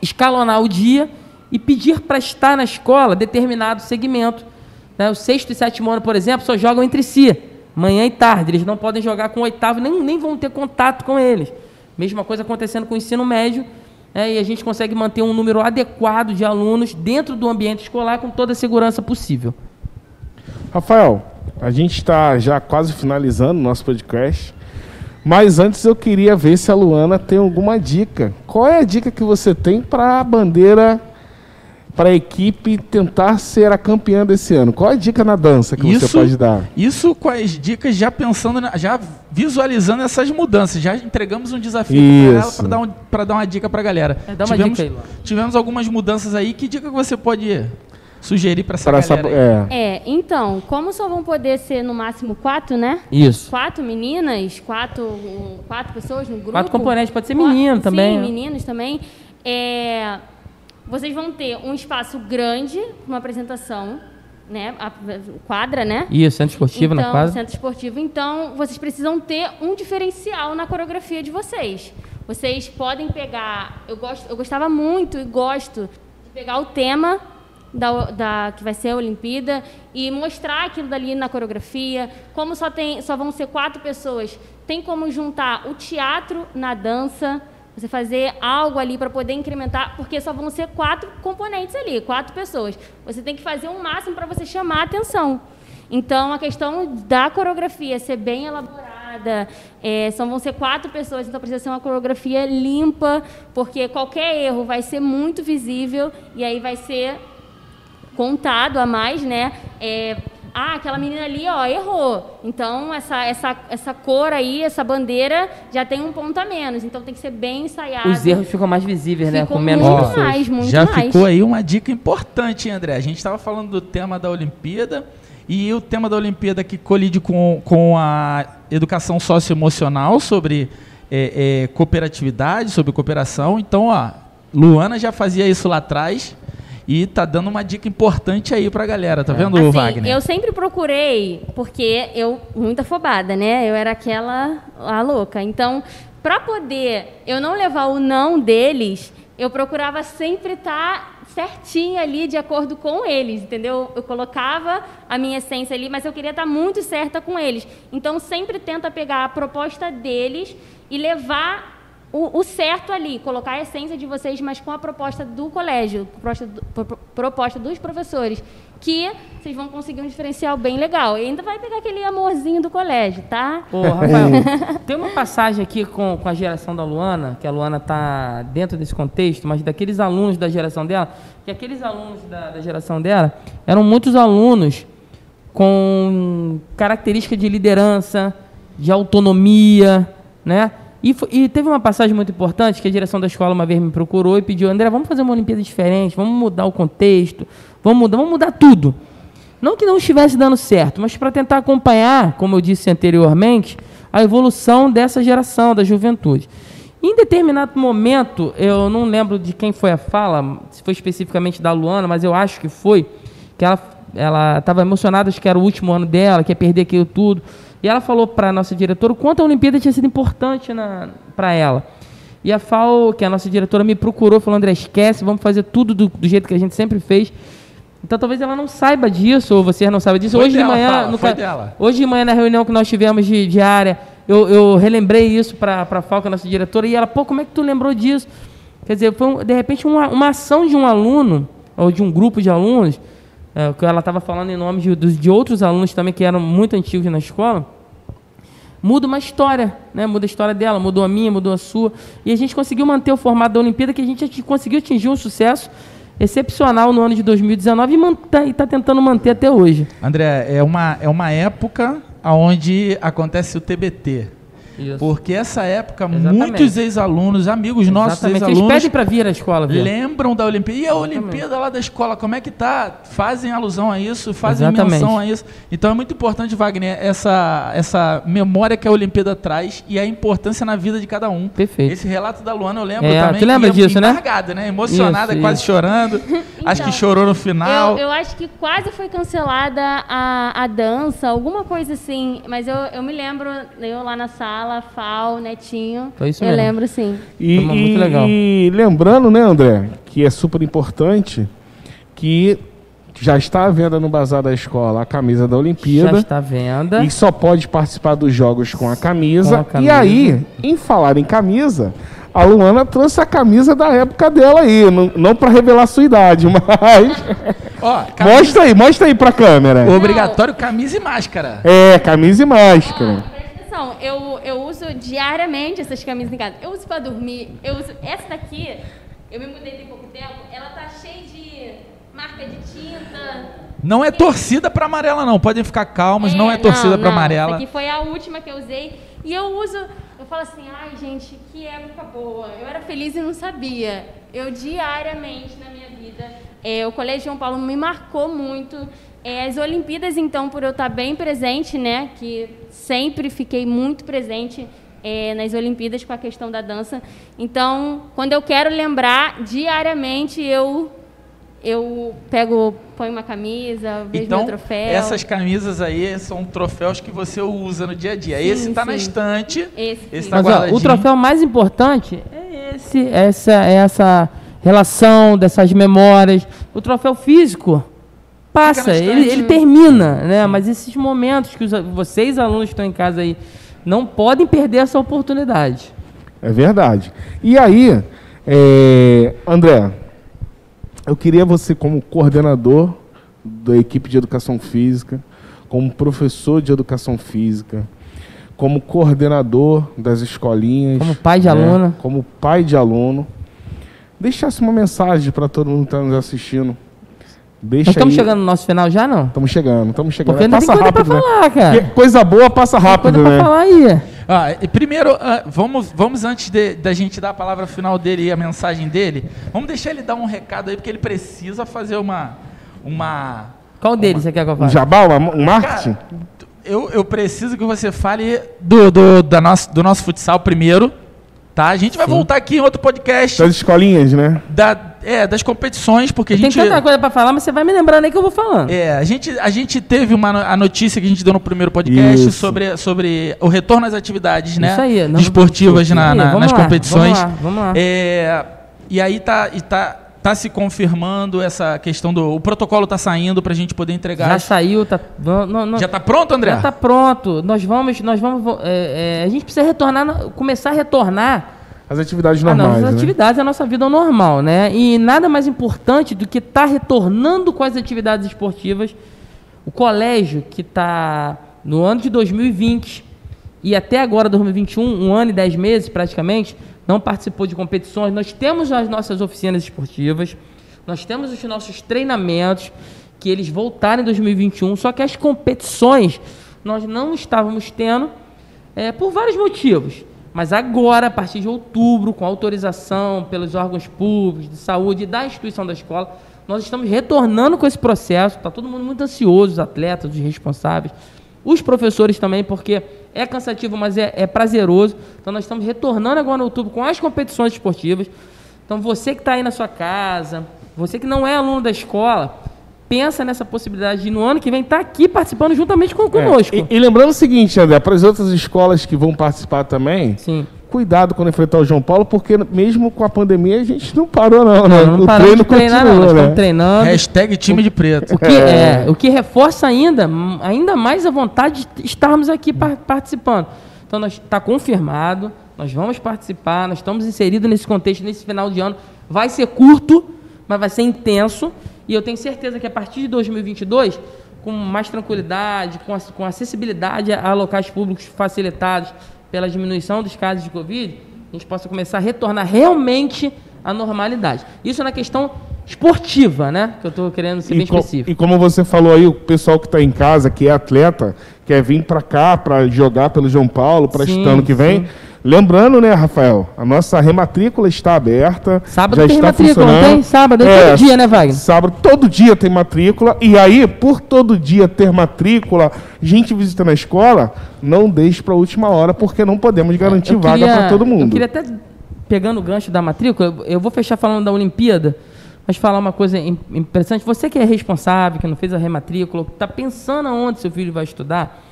escalonar o dia e pedir para estar na escola determinado segmento né? O sexto e sétimo ano, por exemplo, só jogam entre si, manhã e tarde. Eles não podem jogar com o oitavo, nem, nem vão ter contato com eles. Mesma coisa acontecendo com o ensino médio. Né? E a gente consegue manter um número adequado de alunos dentro do ambiente escolar com toda a segurança possível. Rafael, a gente está já quase finalizando o nosso podcast. Mas antes eu queria ver se a Luana tem alguma dica. Qual é a dica que você tem para a bandeira para a equipe tentar ser a campeã desse ano? Qual a dica na dança que isso, você pode dar? Isso com as dicas já pensando, na, já visualizando essas mudanças. Já entregamos um desafio para ela para dar, um, dar uma dica para a galera. É, dá uma tivemos, dica aí, tivemos algumas mudanças aí. Que dica que você pode sugerir para essa pra galera? Essa, é. é. então, como só vão poder ser no máximo quatro, né? Isso. Quatro meninas, quatro, quatro pessoas no grupo. Quatro componentes, pode ser menino quatro, também. Sim, meninos também. É, vocês vão ter um espaço grande, uma apresentação, né? A quadra, né? Isso, centro esportivo então, na quadra. Centro esportivo. Então, vocês precisam ter um diferencial na coreografia de vocês. Vocês podem pegar. Eu, gosto, eu gostava muito e gosto de pegar o tema da, da, que vai ser a Olimpíada e mostrar aquilo dali na coreografia. Como só, tem, só vão ser quatro pessoas, tem como juntar o teatro na dança você fazer algo ali para poder incrementar, porque só vão ser quatro componentes ali, quatro pessoas. Você tem que fazer o um máximo para você chamar a atenção. Então, a questão da coreografia ser bem elaborada, é, só vão ser quatro pessoas, então precisa ser uma coreografia limpa, porque qualquer erro vai ser muito visível e aí vai ser contado a mais, né? É, ah, aquela menina ali, ó, errou. Então, essa, essa, essa cor aí, essa bandeira, já tem um ponto a menos. Então, tem que ser bem ensaiado. Os erros ficam mais visíveis, né? Com menos muito pessoas. Mais, muito já mais. ficou aí uma dica importante, André. A gente estava falando do tema da Olimpíada. E o tema da Olimpíada que colide com, com a educação socioemocional sobre é, é, cooperatividade, sobre cooperação. Então, ó, Luana já fazia isso lá atrás. E tá dando uma dica importante aí pra galera, tá vendo, assim, Wagner? Eu sempre procurei, porque eu, muito afobada, né? Eu era aquela, a louca. Então, para poder eu não levar o não deles, eu procurava sempre estar tá certinho ali, de acordo com eles, entendeu? Eu colocava a minha essência ali, mas eu queria estar tá muito certa com eles. Então, sempre tenta pegar a proposta deles e levar o, o, certo ali, colocar a essência de vocês, mas com a proposta do colégio, proposta, do, proposta dos professores, que vocês vão conseguir um diferencial bem legal. E ainda vai pegar aquele amorzinho do colégio, tá? Ô, Rafael, tem uma passagem aqui com, com a geração da Luana, que a Luana está dentro desse contexto, mas daqueles alunos da geração dela, que aqueles alunos da, da geração dela eram muitos alunos com característica de liderança, de autonomia, né? E, e, teve uma passagem muito importante que a direção da escola uma vez me procurou e pediu, André, vamos fazer uma Olimpíada diferente, vamos mudar o contexto, vamos mudar, vamos mudar tudo. Não que não estivesse dando certo, mas para tentar acompanhar, como eu disse anteriormente, a evolução dessa geração, da juventude. Em determinado momento, eu não lembro de quem foi a fala, se foi especificamente da Luana, mas eu acho que foi, que ela estava emocionada, acho que era o último ano dela, que ia perder aquilo tudo. E ela falou para a nossa diretora o quanto a Olimpíada tinha sido importante para ela. E a FAO, que é a nossa diretora, me procurou, falou, André, esquece, vamos fazer tudo do, do jeito que a gente sempre fez. Então talvez ela não saiba disso, ou você não saiba disso. Foi hoje dela, de manhã, fala, no foi dela. hoje de manhã na reunião que nós tivemos de diária, eu, eu relembrei isso para a FAO, que é a nossa diretora, e ela, pô, como é que tu lembrou disso? Quer dizer, foi de repente uma, uma ação de um aluno, ou de um grupo de alunos, é, que ela estava falando em nome de, de outros alunos também que eram muito antigos na escola, muda uma história, né? Muda a história dela, mudou a minha, mudou a sua. E a gente conseguiu manter o formato da Olimpíada, que a gente conseguiu atingir um sucesso excepcional no ano de 2019 e está tentando manter até hoje. André, é uma, é uma época onde acontece o TBT. Isso. Porque essa época, Exatamente. muitos ex-alunos, amigos nossos Exatamente. Eles ex-alunos, pedem para vir à escola ver. lembram da Olimpíada. E a Olimpíada lá da escola, como é que tá? Fazem alusão a isso, fazem Exatamente. menção a isso. Então é muito importante, Wagner, essa, essa memória que a Olimpíada traz e a importância na vida de cada um. Perfeito. Esse relato da Luana eu lembro É, também. tu lembra disso, né? embargada, né? Emocionada, Isso, quase isso. chorando. Acho que Então, chorou no final. Eu, eu acho que quase foi cancelada a, a dança, alguma coisa assim. Mas eu, eu me lembro, eu lá na sala, Fal, Netinho. Foi isso eu mesmo. lembro sim. E, Foi muito legal. e lembrando, né, André, que é super importante que já está à venda no bazar da escola a camisa da Já Olimpíada. está à venda. E só pode participar dos jogos com a camisa. Com a camisa. E aí, em falar em camisa, a Luana trouxe a camisa da época dela aí. Não, não para revelar sua idade, mas. Ó, camisa- mostra aí, mostra aí pra câmera. Obrigatório camisa e máscara. É, camisa e máscara. Atenção, eu, eu uso diariamente essas camisas em casa. Eu uso pra dormir. Eu uso essa daqui. Eu me mudei tem pouco tempo. Ela tá cheia de marca de tinta. Não é torcida pra amarela, não. Podem ficar calmos, não é torcida pra não. amarela. Essa aqui foi a última que eu usei. E eu uso. Eu falo assim, ai gente, que época boa. Eu era feliz e não sabia. Eu diariamente na minha vida. é, o Colégio João Paulo me marcou muito. É, as Olimpíadas, então, por eu estar bem presente, né? Que sempre fiquei muito presente é, nas Olimpíadas com a questão da dança. Então, quando eu quero lembrar, diariamente eu eu pego, ponho uma camisa, vejo Então, meu troféu. essas camisas aí são troféus que você usa no dia a dia. Sim, esse tá na estante. Esse, Esse tá Mas ó, o troféu mais importante é esse, essa, essa relação dessas memórias. O troféu físico passa, ele, ele termina, né? Mas esses momentos que os, vocês, alunos que estão em casa aí, não podem perder essa oportunidade. É verdade. E aí, é, André, eu queria você, como coordenador da equipe de educação física, como professor de educação física, como coordenador das escolinhas, Como pai de né, aluno. como pai de aluno, deixasse uma mensagem para todo mundo que está nos assistindo. Deixa estamos aí- chegando no nosso final já, não? Estamos chegando, estamos chegando. Porque ainda tem passa coisa pra rápido, né? falar, cara. Porque coisa boa passa Tem rápido, coisa né? pra falar aí. Ah, e primeiro, ah, vamos, vamos antes de- da gente dar a palavra final dele e a mensagem dele, vamos deixar ele dar um recado aí, porque ele precisa fazer uma. uma Qual deles você quer que eu Um fale? jabá, uma- um marketing? Cara, eu, eu preciso que você fale do, do, da nosso, do nosso futsal primeiro, tá? A gente vai voltar aqui em outro podcast Das escolinhas, né? da, é, das competições, porque a Tem gente. tanta coisa pra falar, mas você vai me lembrando aí que eu vou falando. É, a gente, a gente teve uma no- a notícia que a gente deu no primeiro podcast Isso. sobre, sobre o retorno às atividades, né? Isso aí, não- Desportivas na, na- nas lá, competições. Vamos lá, vamos lá. É, e aí tá, e tá, tá se confirmando essa questão do. O protocolo tá saindo pra gente poder entregar. Já saiu, tá. Não, não, Já tá pronto, André? Já tá pronto. Nós vamos, nós vamos. é, é, a gente precisa retornar, na- começar a retornar As atividades normais, nossas né? atividades, a nossa vida ao normal, né? E nada mais importante do que estar retornando com as atividades esportivas. O colégio que está no ano de 2020 e até agora 2021, um ano e dez meses praticamente, não participou de competições. Nós temos as nossas oficinas esportivas, nós temos os nossos treinamentos que eles voltaram em 2021, só que as competições nós não estávamos tendo é, por vários motivos. Mas agora, a partir de outubro, com autorização pelos órgãos públicos de saúde e da instituição da escola, nós estamos retornando com esse processo. Está todo mundo muito ansioso, os atletas, os responsáveis, os professores também, porque é cansativo, mas é, é prazeroso. Então, nós estamos retornando agora em outubro com as competições esportivas. Então, você que está aí na sua casa, você que não é aluno da escola, pensa nessa possibilidade de no ano que vem estar tá aqui participando juntamente com, conosco. É, e, e, lembrando o seguinte, André, para as outras escolas que vão participar também, Sim. cuidado quando enfrentar o João Paulo, porque mesmo com a pandemia a gente não parou não, né? Não, não o treino treinar, continua, não. Né? treinando. Hashtag time de preto. O que, é. é. o que reforça ainda, ainda mais a vontade de estarmos aqui participando. Então, está confirmado, nós vamos participar, nós estamos inseridos nesse contexto, nesse final de ano. Vai ser curto, mas vai ser intenso. E eu tenho certeza que a partir de 2022, com mais tranquilidade, com, com acessibilidade a locais públicos facilitados pela diminuição dos casos de Covid, a gente possa começar a retornar realmente à normalidade. Isso na questão esportiva, né? Que eu estou querendo ser e bem específico. E como você falou aí, o pessoal que está em casa, que é atleta, quer vir para cá para jogar pelo João Paulo para este ano que vem. Sim. Lembrando, né, Rafael, a nossa rematrícula está aberta. Sábado já tem está rematrícula, não tem? Sábado é, todo dia, né, Wagner? Sábado, todo dia tem matrícula. E aí, por todo dia ter matrícula, gente visitando a escola, não deixe para a última hora, porque não podemos garantir queria, vaga para todo mundo. Eu queria até, pegando o gancho da matrícula, eu vou fechar falando da Olimpíada, mas falar uma coisa interessante. Você que é responsável, que não fez a rematrícula, que está pensando aonde seu filho vai estudar,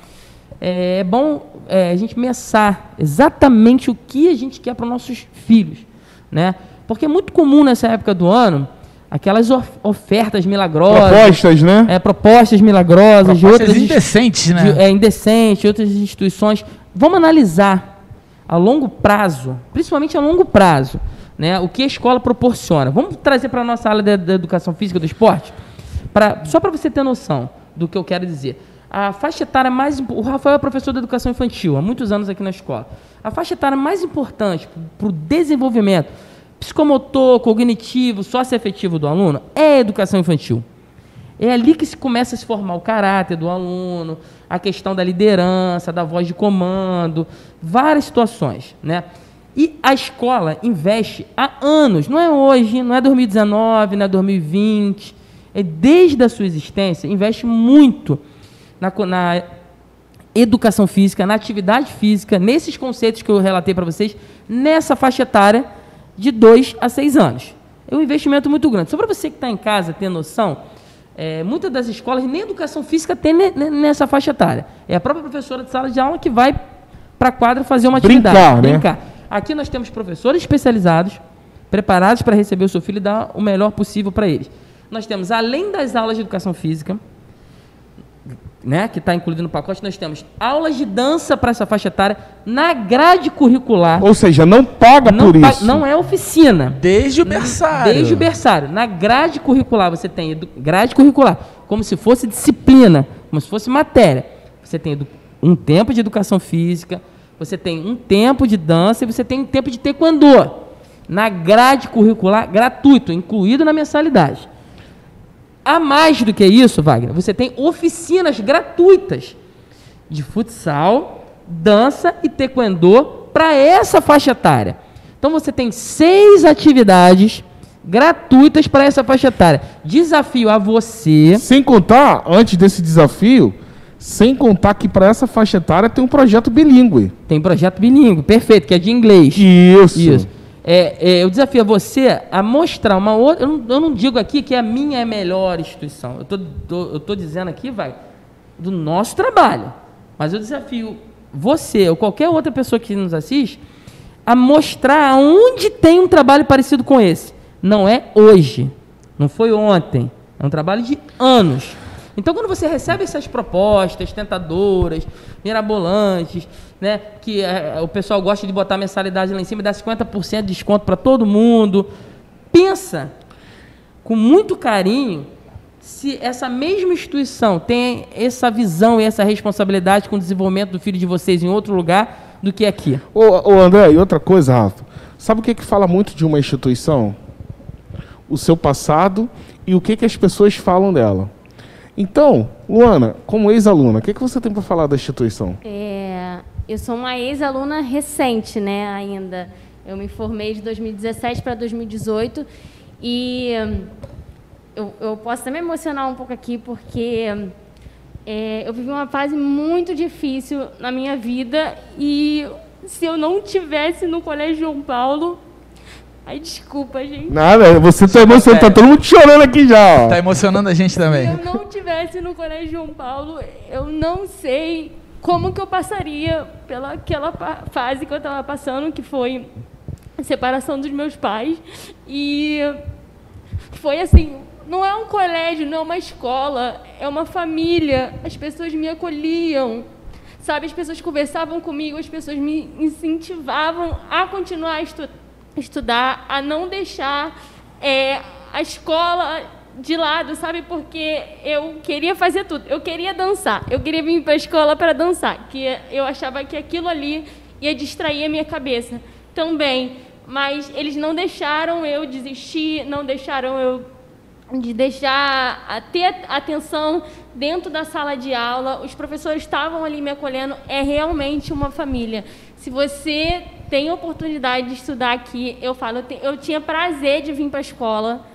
é, é bom é, a gente pensar exatamente o que a gente quer para os nossos filhos, né? Porque é muito comum nessa época do ano aquelas ofertas milagrosas. Propostas, né? É, propostas milagrosas. Propostas de outras indecentes, né? De, é, indecentes, outras instituições. Vamos analisar a longo prazo, principalmente a longo prazo, né? O que a escola proporciona. Vamos trazer para a nossa aula da educação física do esporte? Pra, só para você ter noção do que eu quero dizer. A faixa etária mais. O Rafael é professor de educação infantil, há muitos anos aqui na escola. A faixa etária mais importante para o desenvolvimento psicomotor, cognitivo, socioafetivo do aluno é a educação infantil. É ali que se começa a se formar o caráter do aluno, a questão da liderança, da voz de comando, várias situações, né? E a escola investe há anos, não é hoje, não é 2019, não é 2020, é desde a sua existência, investe muito na, na educação física, na atividade física, nesses conceitos que eu relatei para vocês, nessa faixa etária de 2 a 6 anos. É um investimento muito grande. Só para você que está em casa ter noção, é, muitas das escolas nem educação física tem nessa faixa etária. É a própria professora de sala de aula que vai para a quadra fazer uma atividade. Brincar, né? Brincar. Aqui nós temos professores especializados, preparados para receber o seu filho e dar o melhor possível para eles. Nós temos, além das aulas de educação física, né, que está incluído no pacote, nós temos aulas de dança para essa faixa etária na grade curricular. Ou seja, não paga não por isso. Não é oficina. Desde o berçário. Desde o berçário. Na grade curricular você tem grade curricular, como se fosse disciplina, como se fosse matéria. Você tem um tempo de educação física, você tem um tempo de dança e você tem um tempo de taekwondo. Na grade curricular gratuito, incluído na mensalidade. A mais do que isso, Wagner, você tem oficinas gratuitas de futsal, dança e taekwondo para essa faixa etária. Então você tem seis atividades gratuitas para essa faixa etária. Desafio a você. Sem contar, antes desse desafio, sem contar que para essa faixa etária tem um projeto bilíngue. Tem projeto bilíngue, perfeito, que é de inglês. Isso. Isso. É, é, eu desafio você a mostrar uma outra. Eu não, eu não, digo aqui que a minha é a melhor instituição. Eu tô, tô, tô dizendo aqui, vai, do nosso trabalho. Mas eu desafio você ou qualquer outra pessoa que nos assiste a mostrar onde tem um trabalho parecido com esse. Não é hoje, não foi ontem. É um trabalho de anos. Então, quando você recebe essas propostas tentadoras, mirabolantes, né, que é, o pessoal gosta de botar mensalidade lá em cima e dar 50% de desconto para todo mundo, pensa com muito carinho se essa mesma instituição tem essa visão e essa responsabilidade com o desenvolvimento do filho de vocês em outro lugar do que aqui. Ô, ô André, e outra coisa, Rafa, sabe o que, que fala muito de uma instituição? O seu passado e o que, que as pessoas falam dela. Então, Luana, como ex-aluna, o que, que você tem para falar da instituição? É, eu sou uma ex-aluna recente, né, ainda. Eu me formei de 2017 para 2018 e eu, eu, posso até me emocionar um pouco aqui porque é, eu vivi uma fase muito difícil na minha vida e se eu não tivesse no Colégio João Paulo, Ai, desculpa, gente. Nada, você tá emocionado, tá todo mundo chorando aqui já, ó. Tá emocionando a gente Se também. eu não tivesse no Colégio João Paulo, eu não sei como que eu passaria pela aquela fase que eu estava passando, que foi a separação dos meus pais. E foi assim, não é um colégio, não é uma escola, é uma família. As pessoas me acolhiam. Sabe, as pessoas conversavam comigo, as pessoas me incentivavam a continuar a estu- estudar, a não deixar é, a escola de lado, sabe? Porque eu queria fazer tudo. Eu queria dançar. Eu queria vir para a escola para dançar, que eu achava que aquilo ali ia distrair a minha cabeça também. Mas eles não deixaram eu desistir, não deixaram eu de deixar a ter atenção dentro da sala de aula. Os professores estavam ali me acolhendo. É realmente uma família. Se você tem oportunidade de estudar aqui, eu falo, eu, tinha prazer de vir para a escola.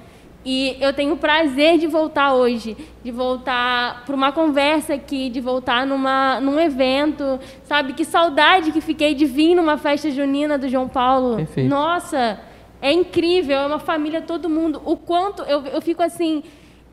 E eu tenho prazer de voltar hoje, de voltar para uma conversa aqui, de voltar numa, num evento, sabe? Que saudade que fiquei de vir numa festa junina do João Paulo. Perfeito. Nossa, é incrível, é uma família, todo mundo. O quanto, eu, eu fico assim,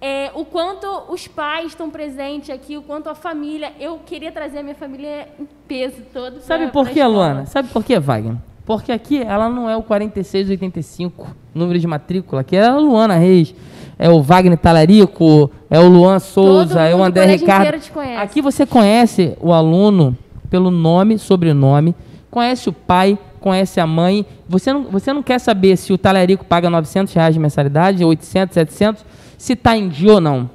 é, o quanto os pais estão presentes aqui, o quanto a família. Eu queria trazer a minha família em peso todo. Sabe pra- por pra quê. Luana? Sabe por quê, Wagner? Porque aqui ela não é o 4685, número de matrícula. Aqui é a Luana Reis, é o Wagner Talarico, é o Luan Souza, é o André Ricardo. Aqui você conhece o aluno pelo nome, sobrenome, conhece o pai, conhece a mãe. Você não, você não quer saber se o Talarico paga 900 reais de mensalidade, 800, 700, se está em dia ou não.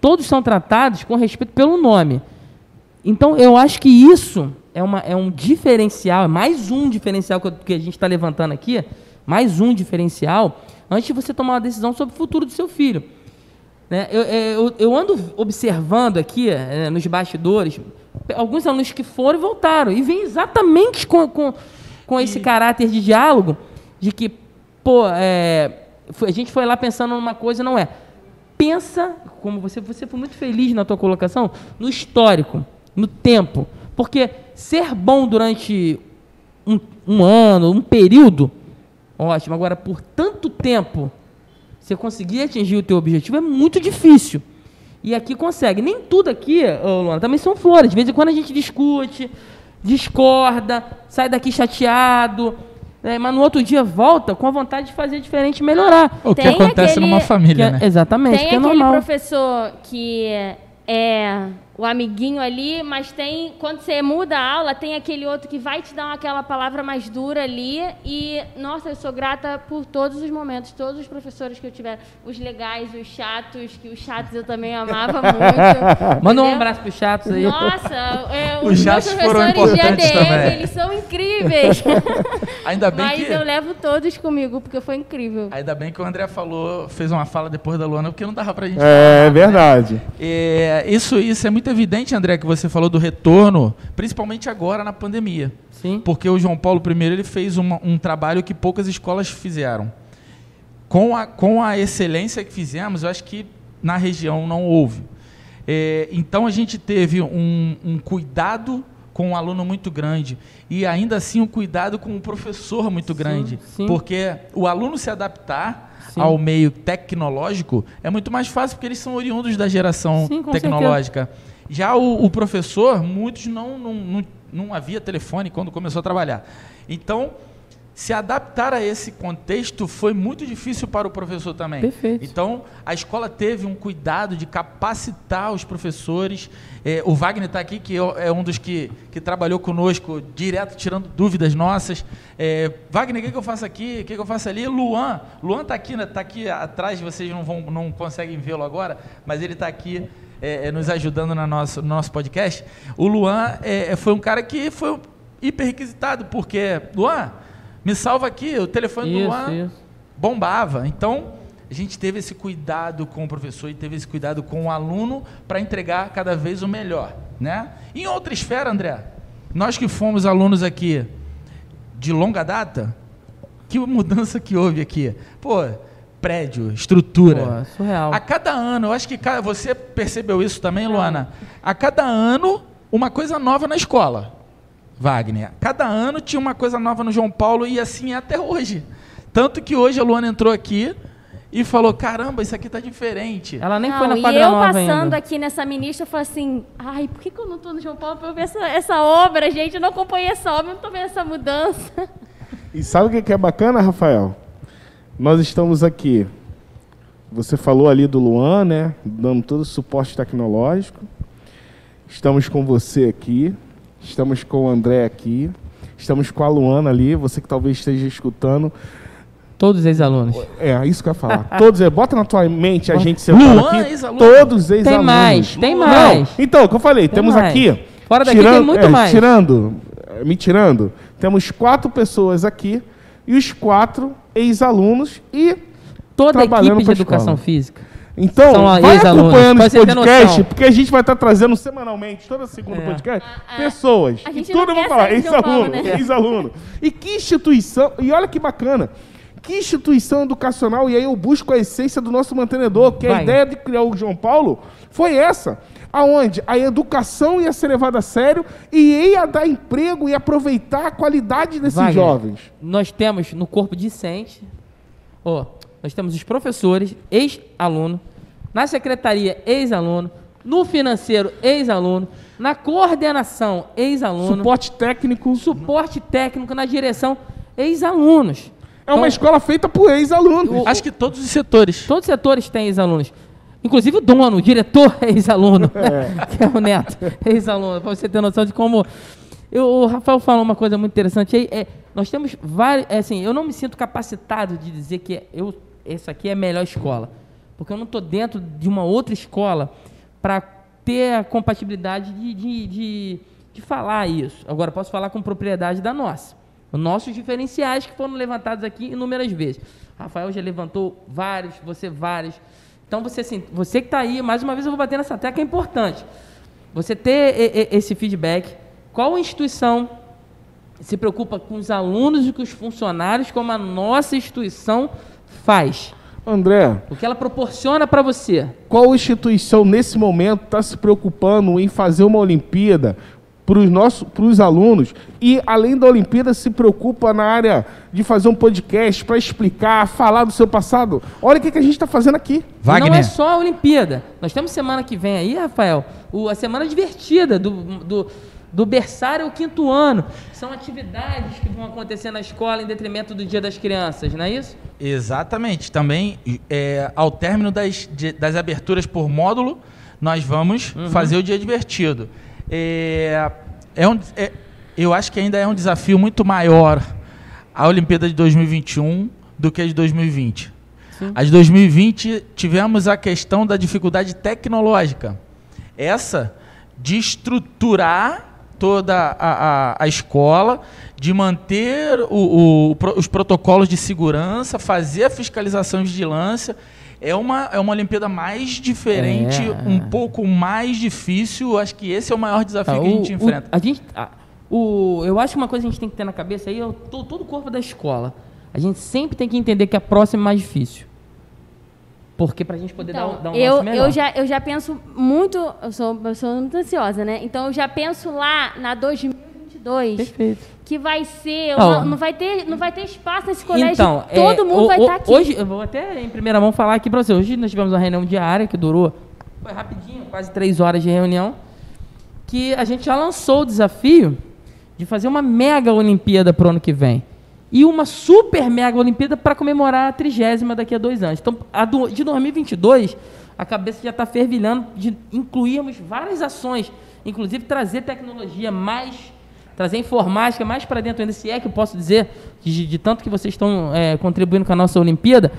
Todos são tratados com respeito pelo nome. Então, eu acho que isso é, uma, é um diferencial, é mais um diferencial que, eu- que a gente está levantando aqui, mais um diferencial, antes de você tomar uma decisão sobre o futuro do seu filho. Né? Eu, é, eu, eu ando observando aqui, é, nos bastidores, alguns alunos que foram e voltaram, e vêm exatamente com, com, com esse caráter de diálogo, de que, pô, é, a gente foi lá pensando numa coisa, não é. Pensa, como você, você foi muito feliz na tua colocação, no histórico, no tempo. Porque ser bom durante um, um ano, um período, ótimo. Agora, por tanto tempo, você conseguir atingir o teu objetivo é muito difícil. E aqui consegue. Nem tudo aqui, ô Luana, também são flores. De vez em quando a gente discute, discorda, sai daqui chateado, né, mas no outro dia volta com a vontade de fazer diferente e melhorar. O que Tem acontece aquele- numa família, Que é- né? Exatamente, Tem que é aquele normal. professor que é o amiguinho ali, mas tem quando você muda a aula, tem aquele outro que vai te dar aquela palavra mais dura ali e nossa, eu sou grata por todos os momentos, todos os professores que eu tiver, os legais, os chatos, que os chatos eu também amava muito. Manda um abraço pros chatos aí. Nossa, é, Os os, chatos foram professores de importantes ADM, também. eles são incríveis. Ainda bem Mas que. eu levo todos comigo, porque foi incrível. Ainda bem que o André falou, fez uma fala depois da Luana, porque não dava pra gente É verdade. É, isso, isso é muito evidente, André, que você falou do retorno, principalmente agora na pandemia. Sim. Porque o João Paulo I ele fez uma- um trabalho que poucas escolas fizeram. Com a, com a excelência que fizemos, eu acho que na região não houve. É, então a gente teve um, um cuidado com o aluno muito grande e ainda assim um cuidado com o professor muito grande. sim. Porque o aluno se adaptar Sim. ao meio tecnológico é muito mais fácil porque eles são oriundos da geração tecnológica. Já o, o professor, muitos não, não, não, não havia telefone quando começou a trabalhar. Então, se adaptar a esse contexto foi muito difícil para o professor também. Perfeito. Então, a escola teve um cuidado de capacitar os professores. É, o Wagner está aqui, que é é um dos que, que trabalhou conosco, direto tirando dúvidas nossas. É, Wagner, o que, que eu faço aqui? O que, que eu faço ali? Luan. Luan está aqui, né, tá aqui atrás, vocês não, vão, não conseguem vê-lo agora, mas ele está aqui é, é, nos ajudando na nosso, no nosso podcast. O Luan é, é, foi um cara que foi hiper requisitado, porque, Luan, me salva aqui, o telefone do Isso, Luan isso. bombava. Então, a gente teve esse cuidado com o professor e teve esse cuidado com o aluno para entregar cada vez o melhor, né? Em outra esfera, André, nós que fomos alunos aqui de longa data, que mudança que houve aqui? Pô, prédio, estrutura. Pô, surreal. A cada ano, eu acho que você percebeu isso também, Luana. A cada ano, uma coisa nova na escola. Wagner. Cada ano tinha uma coisa nova no João Paulo e assim é até hoje. Tanto que hoje a Luana entrou aqui e falou: caramba, isso aqui tá diferente. Ela nem Não, foi na e quadra eu nova passando ainda. aqui nessa ministra, eu falei assim, ai, por que, que eu não tô no João Paulo pra eu ver essa, essa obra, gente? Eu não acompanhei essa obra, eu não tô vendo essa mudança. E sabe o que que é bacana, Rafael? Nós estamos aqui. Você falou ali do Luan, né? Dando todo o suporte tecnológico. Estamos com você aqui. Estamos com o André aqui. Estamos com a Luana ali. Você que talvez esteja escutando. Todos os ex-alunos. É, isso que eu ia falar. Todos, é, bota na tua mente a gente Luan, sentando aqui. ex-aluno? Todos ex-alunos. Tem mais, tem Não, mais. Então, o que eu falei, Tem temos mais. aqui. Fora daqui tem muito é, mais. Tirando, é, me tirando, temos quatro pessoas aqui e os quatro ex-alunos e Toda a equipe de educação física. Então, São vai acompanhando esse podcast, porque a gente vai estar trazendo semanalmente, toda segunda É. podcast, A- a- pessoas. a E gente tudo quer falar, ex-aluno, né? ex-aluno. E que instituição, e olha que bacana, que instituição educacional, e aí eu busco a essência do nosso mantenedor, que a Vai. ideia de criar o João Paulo foi essa. Aonde a educação ia ser levada a sério e ia dar emprego e aproveitar a qualidade desses Wagner, jovens. Nós temos no corpo discente, ó, nós temos os professores, ex-aluno, na secretaria, ex-aluno, no financeiro, ex-aluno, na coordenação, ex-aluno, Suporte técnico. suporte técnico, na direção, ex-alunos. É uma Então, escola feita por ex-alunos. Acho que todos os setores. Todos os setores têm ex-alunos. Inclusive o dono, o diretor é ex-aluno, que é o Neto, é ex-aluno, para você ter noção de como. Eu, o Rafael falou uma coisa muito interessante aí. É, nós temos vários. É, assim, eu não me sinto capacitado de dizer que eu, essa aqui é a melhor escola. Porque eu não estou dentro de uma outra escola para ter a compatibilidade de, de, de, de falar isso. Agora, posso falar com propriedade da nossa. Os nossos diferenciais que foram levantados aqui inúmeras vezes. Rafael já levantou vários, você vários. Então, você, assim, você que está aí, mais uma vez eu vou bater nessa tecla, é importante. Você ter esse feedback. Qual instituição se preocupa com os alunos e com os funcionários, como a nossa instituição faz? André, O que ela proporciona para você? qual instituição nesse momento está se preocupando em fazer uma Olimpíada para os nossos para os alunos e além da Olimpíada se preocupa na área de fazer um podcast para explicar, falar do seu passado? Olha o que, que a gente está fazendo aqui. Wagner. Não é só a Olimpíada. Nós temos semana que vem aí, Rafael, o- a semana divertida do, do, do berçário ao quinto ano. São atividades que vão acontecer na escola em detrimento do Dia das Crianças, não é isso? Exatamente. Também, é, ao término das, de- das aberturas por módulo, nós vamos fazer o dia divertido. É, é um, é- eu acho que ainda é um desafio muito maior a Olimpíada de 2021 do que a de 2020. A de 2020 tivemos a questão da dificuldade tecnológica. Essa de estruturar toda a, a, a escola, de manter o- o- os protocolos de segurança, fazer a fiscalização e vigilância. É uma, é uma Olimpíada mais diferente, É. um pouco mais difícil. Acho que esse é o maior desafio Tá, que a o- gente o- enfrenta. a gente, a- o, eu acho que uma coisa que a gente tem que ter na cabeça aí é o, to- todo o corpo da escola. A gente sempre tem que entender que a próxima é mais difícil. Porque pra gente poder Então, dar, dar um eu, melhor. eu, já, eu já penso muito. Eu sou uma pessoa muito ansiosa, né? Então eu já penso lá na 2022, Perfeito. que vai ser. Ó. uma- não, vai ter, não vai ter espaço nesse colégio. Então, todo é, mundo o- vai o- estar aqui. Hoje, eu vou até em primeira mão falar aqui pra você. Hoje nós tivemos uma reunião diária que durou foi rapidinho, quase três horas de reunião, que a gente já lançou o desafio de fazer uma mega Olimpíada pro ano que vem. E uma super mega Olimpíada para comemorar a trigésima daqui a dois anos. Então, a do- de 2022, a cabeça já está fervilhando de incluirmos várias ações, inclusive trazer tecnologia mais trazer informática mais para dentro ainda, se é que eu posso dizer, de, de tanto que vocês estão é, contribuindo com a nossa Olimpíada.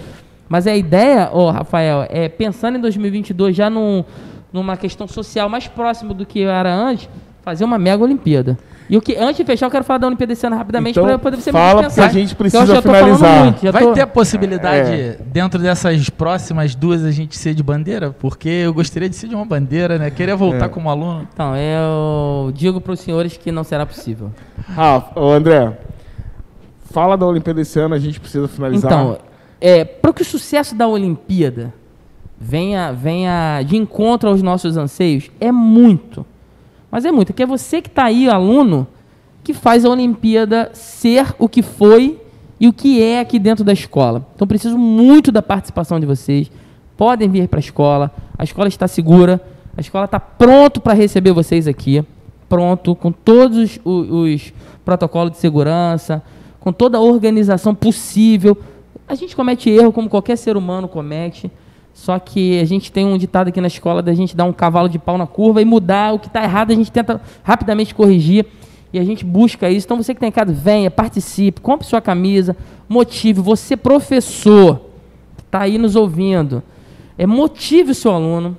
Mas a ideia, ô, Rafael, é pensando em 2022 já num, numa questão social mais próxima do que era antes, fazer uma mega Olimpíada. E o que, antes de fechar, eu quero falar da Olimpíada esse ano rapidamente Então, para poder ser fala, porque a gente precisa finalizar. muito, já Vai tô- ter a possibilidade, É. dentro dessas próximas duas, a gente ser de bandeira? Porque eu gostaria de ser de uma bandeira, né? Queria voltar É. como aluno. Então, eu digo para os senhores que não será possível. Rafa, ô André, fala da Olimpíada esse ano, a gente precisa finalizar. Então, é, para que o sucesso da Olimpíada venha, venha de encontro aos nossos anseios, é muito. Mas é muito. Que é você que está aí, aluno, que faz a Olimpíada ser o que foi e o que é aqui dentro da escola. Então preciso muito da participação de vocês. Podem vir para a escola. A escola está segura. A escola está pronto para receber vocês aqui. Pronto, com todos os, os protocolos de segurança, com toda a organização possível. A gente comete erro como qualquer ser humano comete. Só que a gente tem um ditado aqui na escola da gente dar um cavalo de pau na curva e mudar o que está errado, a gente tenta rapidamente corrigir e a gente busca isso. Então você que tem em casa, venha, participe, compre sua camisa, motive. Você, professor, que está aí nos ouvindo, é, motive o seu aluno.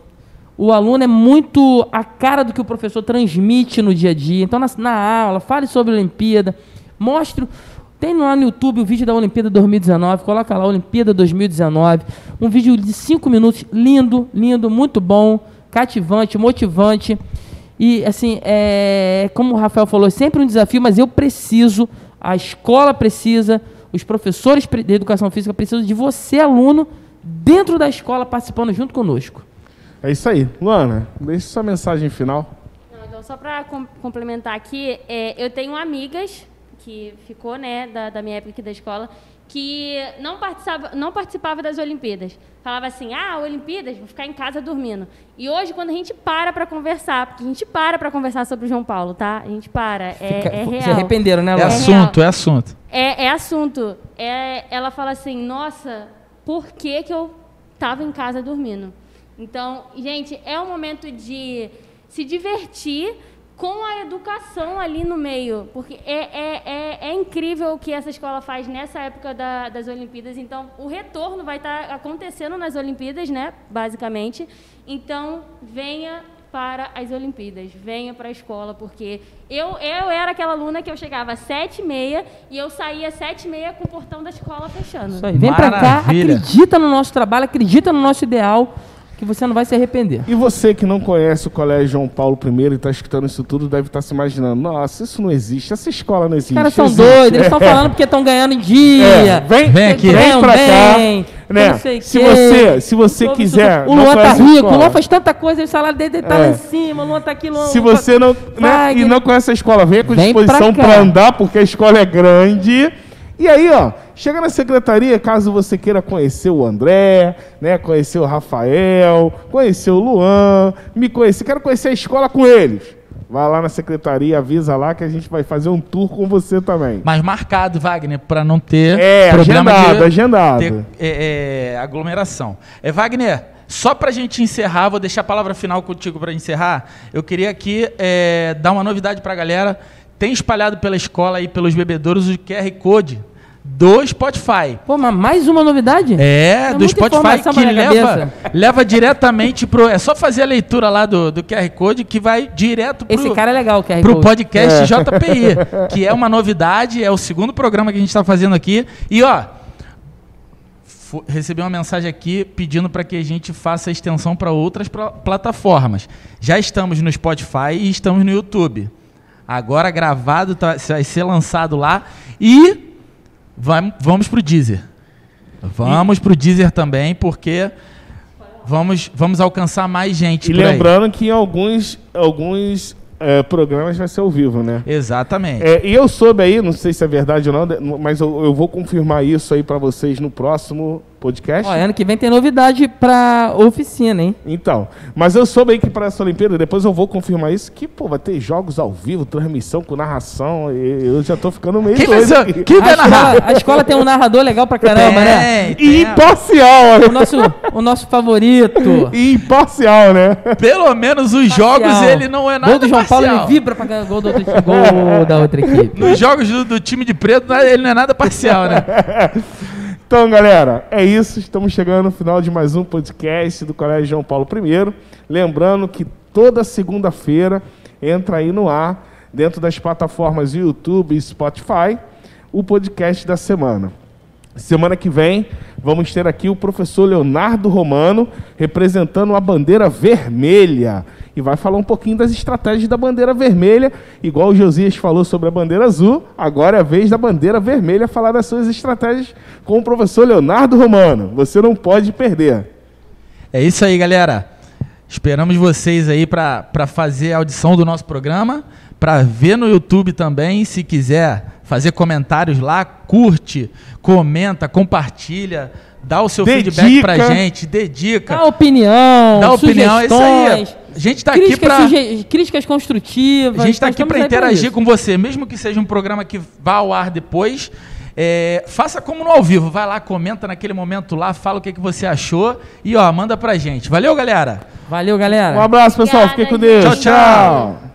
O aluno é muito a cara do que o professor transmite no dia a dia. Então, na, na aula, fale sobre a Olimpíada, mostre tem lá no YouTube o vídeo da Olimpíada 2019, coloca lá Olimpíada 2019, um vídeo de 5 minutos, lindo, lindo, muito bom, cativante, motivante. E assim, é, como o Rafael falou, é sempre um desafio, mas eu preciso, a escola precisa, os professores de educação física precisam de você, aluno, dentro da escola, participando junto conosco. É isso aí. Luana, deixe sua mensagem final. Não, então, só para com complementar aqui, é, eu tenho amigas que ficou, né, da, da minha época aqui da escola, que não participava, não participava das Olimpíadas. Falava assim, ah, Olimpíadas, vou ficar em casa dormindo. E hoje, quando a gente para para conversar, porque a gente para para conversar sobre o João Paulo, tá? A gente para, é, Fica, é real. Se arrependeram, né, Laura? É, é assunto, é assunto. É, é assunto. É, ela fala assim, nossa, por que que eu estava em casa dormindo? Então, gente, é um momento de se divertir, com a educação ali no meio, porque é, é, é, é, incrível o que essa escola faz nessa época da, das Olimpíadas. Então, o retorno vai estar acontecendo nas Olimpíadas, né, basicamente. Então, venha para as Olimpíadas, venha para a escola, porque eu, eu era aquela aluna que eu chegava às sete e meia e eu saía às sete e meia com o portão da escola fechando. Isso aí, vem para cá, acredita no nosso trabalho, acredita no nosso ideal que você não vai se arrepender. E você que não conhece o Colégio João Paulo I e está escutando isso tudo, deve estar tá se imaginando: nossa, isso não existe, essa escola não existe. Os caras são existe. doidos, eles estão é. falando porque estão ganhando em dia. É. Vem, vem aqui, vem pra cá. Né? Se você, se você quiser. O Luan tá rico, o Luan faz tanta coisa, o salário dele tá é. lá em cima, o Luan tá aqui. Luan, se você não. Né, e não conhece a escola, venha com vem disposição para andar, porque a escola é grande. E aí, ó, chega na secretaria, caso você queira conhecer o André, né, conhecer o Rafael, conhecer o Luan, me conhecer, quero conhecer a escola com eles. Vai lá na secretaria, avisa lá que a gente vai fazer um tour com você também. Mas marcado, Wagner, para não ter é, problema agendado, de agendado. Ter, é, é, aglomeração. É, Wagner, só para a gente encerrar, vou deixar a palavra final contigo para encerrar. Eu queria aqui é, dar uma novidade para a galera tem espalhado pela escola e pelos bebedouros o QR Code do Spotify. Pô, mas mais uma novidade? É, é do Spotify que leva, leva diretamente pro. É só fazer a leitura lá do, do QR Code que vai direto pro. Esse cara é legal, o QR pro podcast é. JPI, que é uma novidade, é o segundo programa que a gente está fazendo aqui. E ó, recebi uma mensagem aqui pedindo para que a gente faça a extensão para outras plataformas. Já estamos no Spotify e estamos no YouTube. Agora gravado, tá, vai ser lançado lá. E vamos, vamos pro Deezer. Vamos para o Deezer também, porque vamos, vamos alcançar mais gente. E lembrando aí. que em alguns, alguns é, programas vai ser ao vivo, né? Exatamente. É, e eu soube aí, não sei se é verdade ou não, mas eu, eu vou confirmar isso aí para vocês no próximo podcast. Ó, ano que vem tem novidade para oficina, hein? Então, mas eu soube aí que para essa Olimpíada, depois eu vou confirmar isso, que pô, vai ter jogos ao vivo, transmissão com narração, eu já tô ficando meio que doido. Vai, que vai a, narrar? Escola, a escola tem um narrador legal pra caramba, é, né? E imparcial. O nosso, o nosso favorito. E imparcial, né? Pelo menos os parcial. jogos ele não é nada Gol do João parcial. Paulo, ele vibra pra gol, do outro, gol da outra equipe. Nos jogos do, do time de preto, ele não é nada parcial, né? Então, galera, é isso. Estamos chegando no final de mais um podcast do Colégio João Paulo I. Lembrando que toda segunda-feira entra aí no ar, dentro das plataformas YouTube e Spotify, o podcast da semana. Semana que vem vamos ter aqui o professor Leonardo Romano representando a bandeira vermelha e vai falar um pouquinho das estratégias da bandeira vermelha, igual o Josias falou sobre a bandeira azul, agora é a vez da bandeira vermelha falar das suas estratégias com o professor Leonardo Romano. Você não pode perder. É isso aí, galera. Esperamos vocês aí para fazer a audição do nosso programa, para ver no YouTube também, se quiser fazer comentários lá, curte, comenta, compartilha, dá o seu Dedica. feedback pra gente, dedica. Dá opinião, Dá opinião, é isso aí. A gente tá aqui suge- críticas construtivas. A gente está nós aqui para interagir com você, mesmo que seja um programa que vá ao ar depois. é, faça como no ao vivo, vai lá, comenta naquele momento lá, fala o que, que você achou e ó, manda pra gente. Valeu, galera! Valeu, galera. Um abraço, pessoal. Obrigada, Fiquem com Deus. Tchau, tchau.